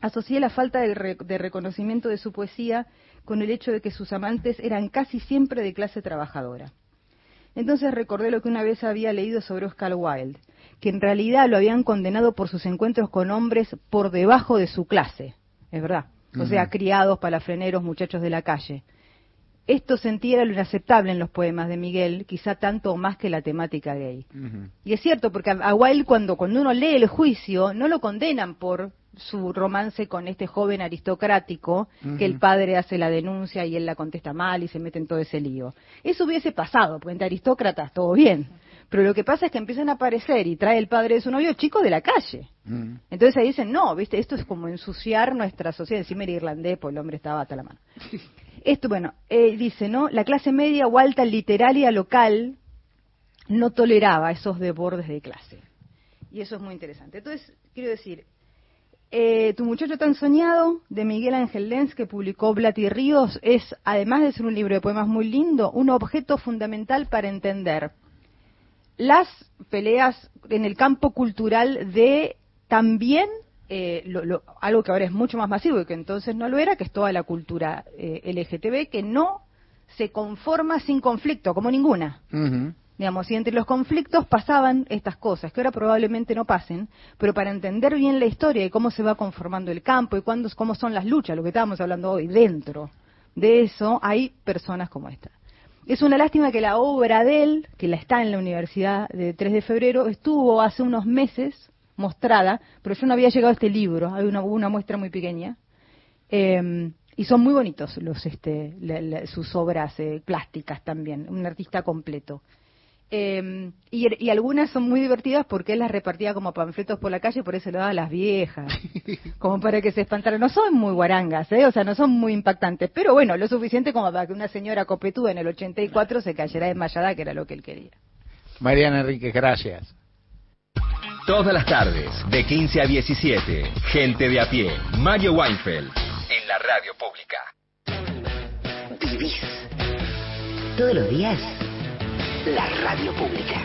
asocié la falta de, re- de reconocimiento de su poesía con el hecho de que sus amantes eran casi siempre de clase trabajadora. Entonces recordé lo que una vez había leído sobre Oscar Wilde, que en realidad lo habían condenado por sus encuentros con hombres por debajo de su clase, es verdad, o sea, criados, palafreneros, muchachos de la calle. Esto sentía era lo inaceptable en los poemas de Miguel, quizá tanto o más que la temática gay. Y es cierto, porque a, a Wilde cuando, cuando uno lee el juicio, no lo condenan por su romance con este joven aristocrático, que el padre hace la denuncia y él la contesta mal y se mete en todo ese lío. Eso hubiese pasado, porque entre aristócratas todo bien. Pero lo que pasa es que empiezan a aparecer y trae el padre de su novio chicos de la calle. Entonces ahí dicen, no, viste, esto es como ensuciar nuestra sociedad. Encima era irlandés, pues el hombre estaba hasta la mano. Esto, bueno, eh, dice, ¿no? La clase media o alta literaria local no toleraba esos desbordes de clase. Y eso es muy interesante. Entonces, quiero decir, eh, Tu muchacho tan soñado, de Miguel Ángel Lenz, que publicó Blati Ríos, es, además de ser un libro de poemas muy lindo, un objeto fundamental para entender las peleas en el campo cultural de también eh, lo- lo- algo que ahora es mucho más masivo y que entonces no lo era, que es toda la cultura eh, LGTB, que no se conforma sin conflicto, como ninguna. Digamos, y entre los conflictos pasaban estas cosas, que ahora probablemente no pasen, pero para entender bien la historia y cómo se va conformando el campo y cuándo, cómo son las luchas, lo que estábamos hablando hoy, dentro de eso hay personas como esta. Es una lástima que la obra de él, que la está en la Universidad de 3 de febrero, estuvo hace unos meses mostrada, pero yo no había llegado a este libro, hay una, una muestra muy pequeña, eh, y son muy bonitos los, este, sus obras eh, plásticas también, un artista completo. Eh, y, y algunas son muy divertidas porque él las repartía como panfletos por la calle, por eso lo daba a las viejas, como para que se espantaran. No son muy guarangas, ¿eh? o sea, no son muy impactantes, pero bueno, lo suficiente como para que una señora copetuda en el 84 se cayera desmayada, que era lo que él quería. Mariana Enrique, gracias. Todas las tardes, de 15 a 17, gente de a pie, Mario Weinfeld, en la radio pública. Vivís todos los días la radio pública.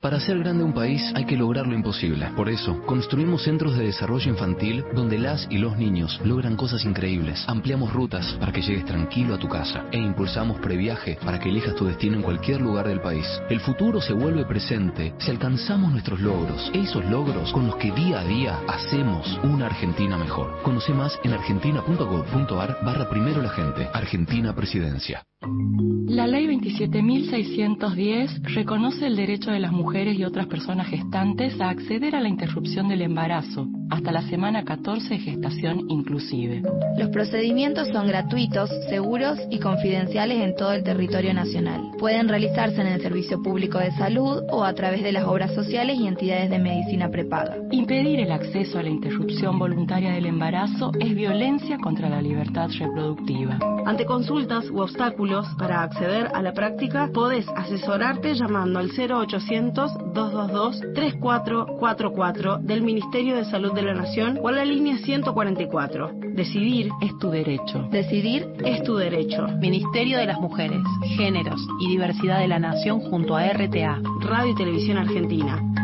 Para hacer grande un país hay que lograr lo imposible. Por eso, construimos centros de desarrollo infantil donde las y los niños logran cosas increíbles. Ampliamos rutas para que llegues tranquilo a tu casa e impulsamos previaje para que elijas tu destino en cualquier lugar del país. El futuro se vuelve presente si alcanzamos nuestros logros, esos logros con los que día a día hacemos una Argentina mejor. Conoce más en argentina.gov.ar barra primero la gente. Argentina Presidencia. La ley 27.610 reconoce el derecho de las mujeres y otras personas gestantes a acceder a la interrupción del embarazo, hasta la semana 14 de gestación inclusive. Los procedimientos son gratuitos, seguros y confidenciales en todo el territorio nacional. Pueden realizarse en el Servicio Público de Salud o a través de las obras sociales y entidades de medicina prepaga. Impedir el acceso a la interrupción voluntaria del embarazo es violencia contra la libertad reproductiva. Ante consultas u obstáculos para acceder a la práctica, podés asesorarte llamando al 0800-222-3444 del Ministerio de Salud de la Nación o a la línea 144. Decidir es tu derecho. Decidir es tu derecho. Ministerio de las Mujeres, Géneros y Diversidad de la Nación junto a RTA. Radio y Televisión Argentina.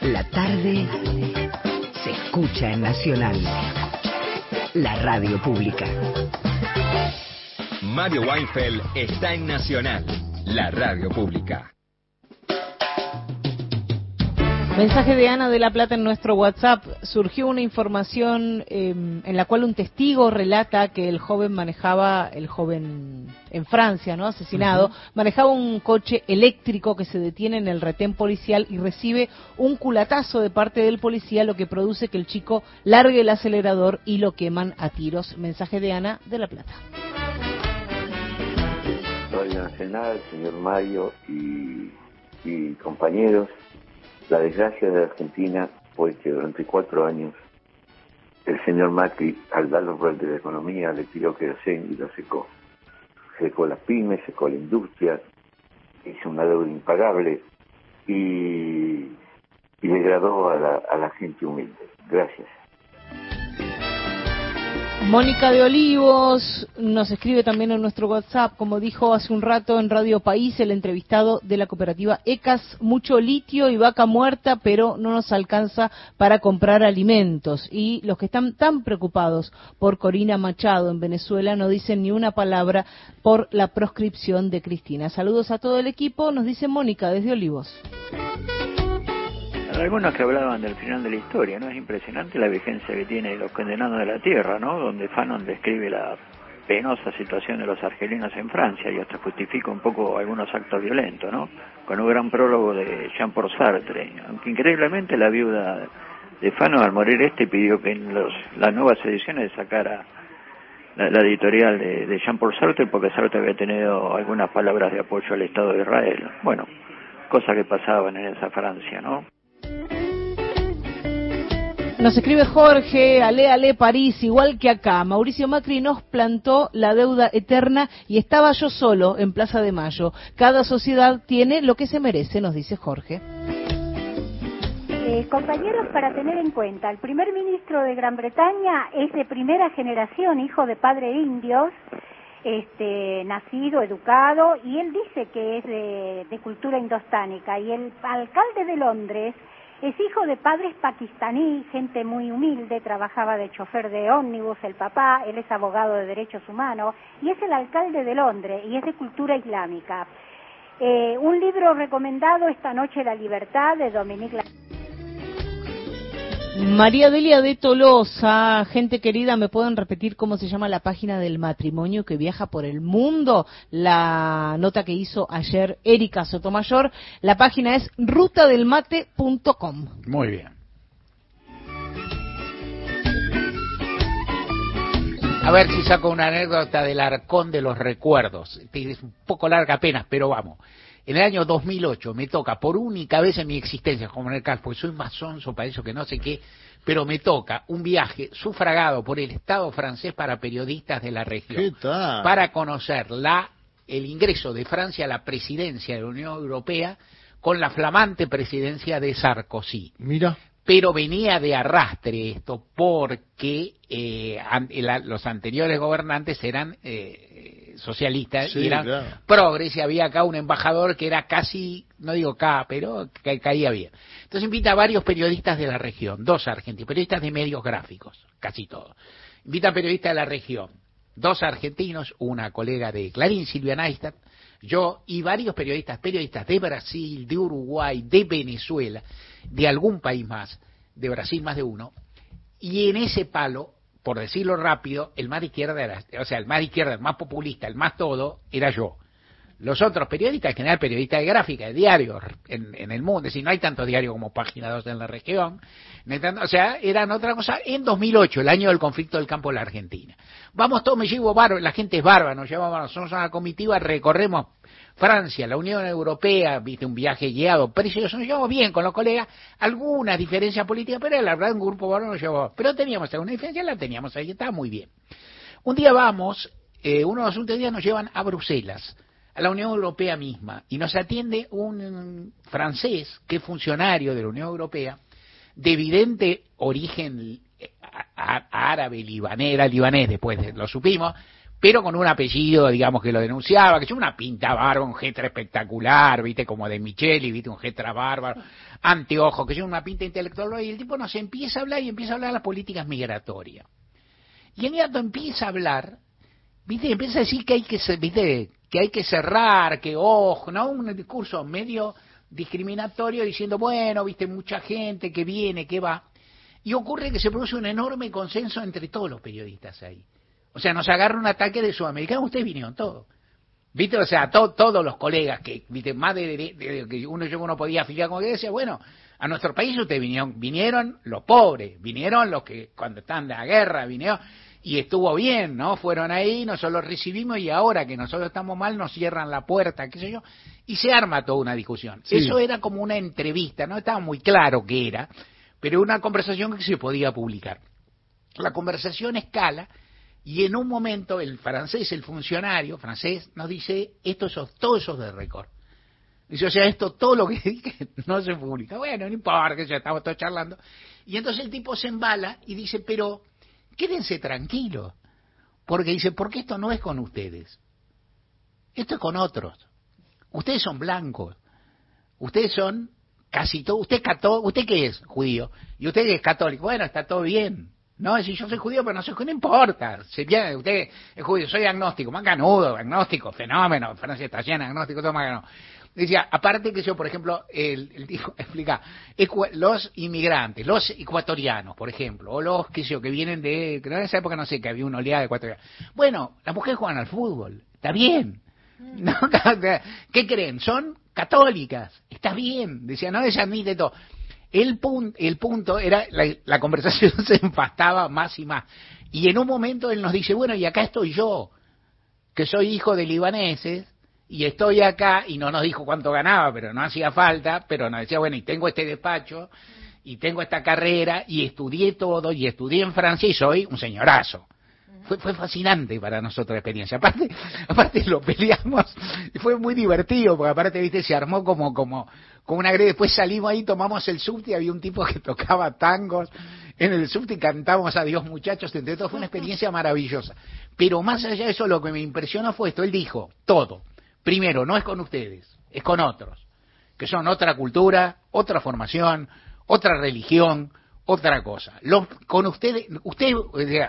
La tarde se escucha en Nacional. La radio pública. Mario Weinfeld está en Nacional, la radio pública. Mensaje de Ana de la Plata en nuestro WhatsApp. Surgió una información eh, en la cual un testigo relata que el joven manejaba, el joven en Francia, ¿no? Asesinado, manejaba un coche eléctrico que se detiene en el retén policial y recibe un culatazo de parte del policía, lo que produce que el chico largue el acelerador y lo queman a tiros. Mensaje de Ana de la Plata. Radio Nacional, señor Mario y, y compañeros, la desgracia de Argentina fue que durante cuatro años el señor Macri, al dar los roles de la economía, le tiró querosén y lo secó. Secó las pymes, secó la industria, hizo una deuda impagable y, y degradó a la, a la gente humilde. Gracias. Mónica de Olivos nos escribe también en nuestro WhatsApp, como dijo hace un rato en Radio País el entrevistado de la cooperativa ECAS, mucho litio y vaca muerta, pero no nos alcanza para comprar alimentos. Y los que están tan preocupados por Corina Machado en Venezuela no dicen ni una palabra por la proscripción de Cristina. Saludos a todo el equipo, nos dice Mónica desde Olivos. Algunos que hablaban del final de la historia, ¿no? Es impresionante la vigencia que tiene los condenados de la tierra, ¿no? Donde Fanon describe la penosa situación de los argelinos en Francia y hasta justifica un poco algunos actos violentos, ¿no? Con un gran prólogo de Jean-Paul Sartre. Aunque increíblemente la viuda de Fanon al morir este pidió que en los, las nuevas ediciones sacara la, editorial de, de Jean-Paul Sartre porque Sartre había tenido algunas palabras de apoyo al Estado de Israel. Bueno, cosas que pasaban en esa Francia, ¿no? Nos escribe Jorge, ale, ale, París, igual que acá. Mauricio Macri nos plantó la deuda eterna y estaba yo solo en Plaza de Mayo. Cada sociedad tiene lo que se merece, nos dice Jorge. Eh, compañeros, para tener en cuenta, el primer ministro de Gran Bretaña es de primera generación, hijo de padre indios, este, nacido, educado, y él dice que es de, de cultura indostánica. Y el alcalde de Londres es hijo de padres pakistaní, gente muy humilde, trabajaba de chofer de ómnibus el papá, él es abogado de derechos humanos, y es el alcalde de Londres, y es de cultura islámica. Eh, un libro recomendado esta noche, La Libertad, de Dominique María Delia de Tolosa, gente querida, ¿me pueden repetir cómo se llama la página del matrimonio que viaja por el mundo? La nota que hizo ayer Erika Sotomayor, la página es rutadelmate.com. Muy bien. A ver si saco una anécdota del arcón de los recuerdos. Es un poco larga apenas, pero vamos. En el año 2008 me toca, por única vez en mi existencia como en el caso, porque soy más sonso para eso que no sé qué, pero me toca un viaje sufragado por el Estado francés para periodistas de la región. ¿Qué tal? Para conocer la, el ingreso de Francia a la presidencia de la Unión Europea con la flamante presidencia de Sarkozy Mira. pero venía de arrastre esto porque eh, an- la- los anteriores gobernantes eran eh, socialistas Sí, y eran claro. progres y había acá un embajador que era casi, no digo acá, pero que caía bien. Entonces invita a varios periodistas de la región, dos argentinos, periodistas de medios gráficos, casi todos. Invita a periodistas de la región, dos argentinos, una colega de Clarín, Silvia Neistat, yo y varios periodistas, periodistas de Brasil, de Uruguay, de Venezuela, de algún país más, de Brasil más de uno, y en ese palo, por decirlo rápido, el más de izquierda era, o sea, el más de izquierda, el más populista, el más todo, era yo. Los otros periodistas, en general periodistas de gráfica, de diarios en, en el mundo, es decir, no hay tantos diarios como Página 2 en la región, o sea, eran otra cosa en 2008, el año del conflicto del campo de la Argentina. Vamos todos, me llevo bárbaro, la gente es bárbara, nos llevamos, somos una comitiva, recorremos Francia, la Unión Europea, viste, un viaje guiado, precioso, nos llevamos bien con los colegas, algunas diferencias políticas, pero la verdad un grupo bárbaro nos llevó, pero teníamos alguna diferencia, la teníamos ahí, estaba muy bien. Un día vamos, eh, uno de los últimos días nos llevan a Bruselas, a la Unión Europea misma, y nos atiende un francés que es funcionario de la Unión Europea, de evidente origen eh, árabe, libanés, libanés después de- lo supimos, pero con un apellido, digamos, que lo denunciaba, que es una pinta bárbara, un getra espectacular, viste, como de Micheli, viste, un getra bárbaro, anteojo, que es una pinta intelectual, y el tipo nos empieza a hablar y empieza a hablar de las políticas migratorias. Y en gato empieza a hablar, viste, empieza a decir que hay que, viste, que hay que cerrar, que ojo, ¿no? Un discurso medio discriminatorio diciendo, bueno, viste, mucha gente que viene, que va. Y ocurre que se produce un enorme consenso entre todos los periodistas ahí. O sea, nos agarra un ataque de sudamericanos, ustedes vinieron todos. ¿Viste? O sea, to- todos los colegas que, viste, más de, de- de- que uno yo uno podía afiliar como que decía, bueno, a nuestro país ustedes vinieron, vinieron los pobres, vinieron los que cuando están de la guerra, vinieron, y estuvo bien, ¿no? Fueron ahí, nosotros los recibimos y ahora que nosotros estamos mal nos cierran la puerta, qué sé yo, y se arma toda una discusión. Sí. Eso era como una entrevista, no estaba muy claro qué era, pero una conversación que se podía publicar. La conversación escala y en un momento el francés, el funcionario francés, nos dice, esto es, todo eso es de récord. Dice, o sea, esto, todo lo que dije no se publica. Bueno, no importa, que ya estamos todos charlando. Y entonces el tipo se embala y dice, pero quédense tranquilos. Porque dice, porque esto no es con ustedes. Esto es con otros. Ustedes son blancos. Ustedes son casi todo. Usted católico. ¿Usted qué es? Judío. Y usted es católico. Bueno, está todo bien. No, si yo soy judío, pero no soy judío, no importa. Si bien usted es judío, soy agnóstico, más ganudo, agnóstico, fenómeno. Francia está llena de agnósticos, todo más ganudo. Decía, aparte que yo, por ejemplo, el, el dijo, explica, los inmigrantes, los ecuatorianos, por ejemplo, o los que sé yo, que vienen de, que en esa época no sé, que había una oleada de ecuatorianos. Bueno, las mujeres juegan al fútbol, está bien. ¿No? ¿Qué creen? Son católicas, está bien. Decía, no se admite todo. El, pun- el punto era, la, la conversación se empastaba más y más. Y en un momento él nos dice, bueno, y acá estoy yo, que soy hijo de libaneses, y estoy acá, y no nos dijo cuánto ganaba, pero no hacía falta, pero nos decía, bueno, y tengo este despacho, y tengo esta carrera, y estudié todo, y estudié en Francia, y soy un señorazo. Fue, fue fascinante para nosotros la experiencia. Aparte, aparte lo peleamos, y fue muy divertido, porque aparte, viste, se armó como, como, como una greve. Después salimos ahí, tomamos el subte, y había un tipo que tocaba tangos en el subte y cantábamos Adiós muchachos, entre todos fue una experiencia maravillosa. Pero más allá de eso, lo que me impresionó fue esto, él dijo, todo. Primero, no es con ustedes, es con otros, que son otra cultura, otra formación, otra religión, otra cosa. Los, con ustedes, ustedes,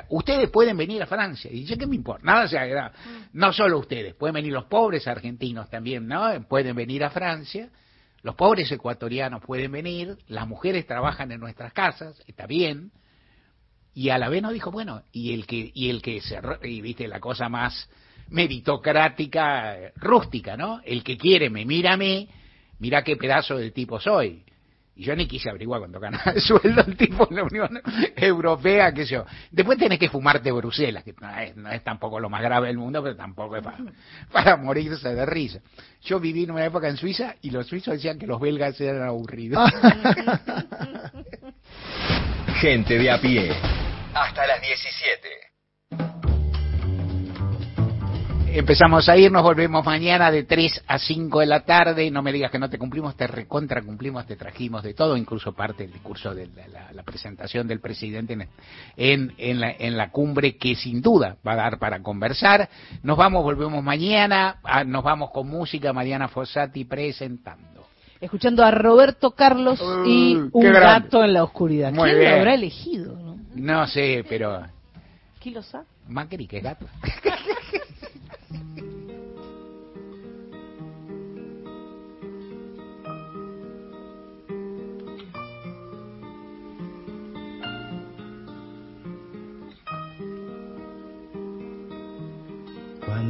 ustedes pueden venir a Francia. Y yo, ¿qué me importa? Nada se agrada. No solo ustedes, pueden venir los pobres argentinos también, ¿no? Pueden venir a Francia. Los pobres ecuatorianos pueden venir, las mujeres trabajan en nuestras casas, está bien. Y a la vez nos dijo, bueno, y el que, y el que se, y viste la cosa más meritocrática, rústica, ¿no? El que quiere me mira a mira qué pedazo del tipo soy. Y yo ni quise averiguar cuánto ganaba el sueldo el tipo en la Unión Europea, qué sé yo. Después tenés que fumarte Bruselas, que no es, no es tampoco lo más grave del mundo, pero tampoco es para, para morirse de risa. Yo viví en una época en Suiza y los suizos decían que los belgas eran aburridos. Gente de a pie. Hasta las 17. Empezamos a ir, nos volvemos mañana de 3 a 5 de la tarde. No me digas que no te cumplimos, te recontra cumplimos, te trajimos de todo, incluso parte del discurso de la, la- la presentación del presidente en, en, en la, en la cumbre, que sin duda va a dar para conversar. Nos vamos, volvemos mañana, ah, nos vamos con música, Mariana Fossati presentando. Escuchando a Roberto Carlos y Uh, Un qué grande. gato en la oscuridad. Muy ¿Quién bien. lo habrá elegido? no? No sé, pero ¿Quién lo sabe? Macri, que gato.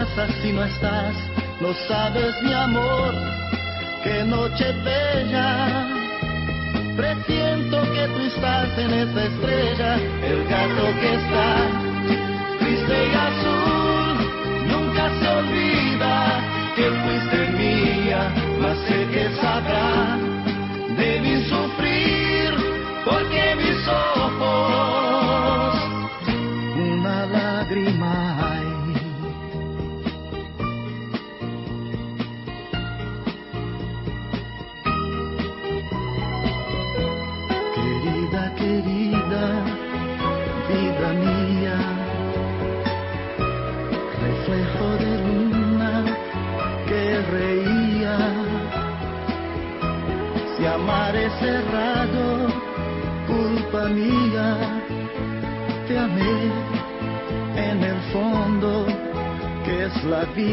casa si no estás, no sabes mi amor, qué noche bella. Presiento que tú estás en esa estrella, el gato que está triste y azul, nunca se olvida que fuiste mía, mas sé que sabrá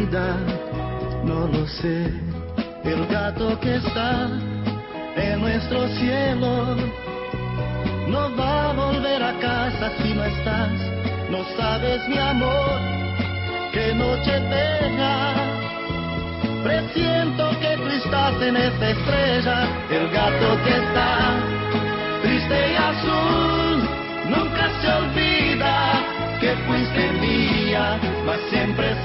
no lo sé. El gato que está en nuestro cielo no va a volver a casa si no estás, no sabes mi amor, qué noche bella. Presiento que tú estás en esta estrella, el gato que está triste y azul, nunca se olvida que fuiste mía, mas siempre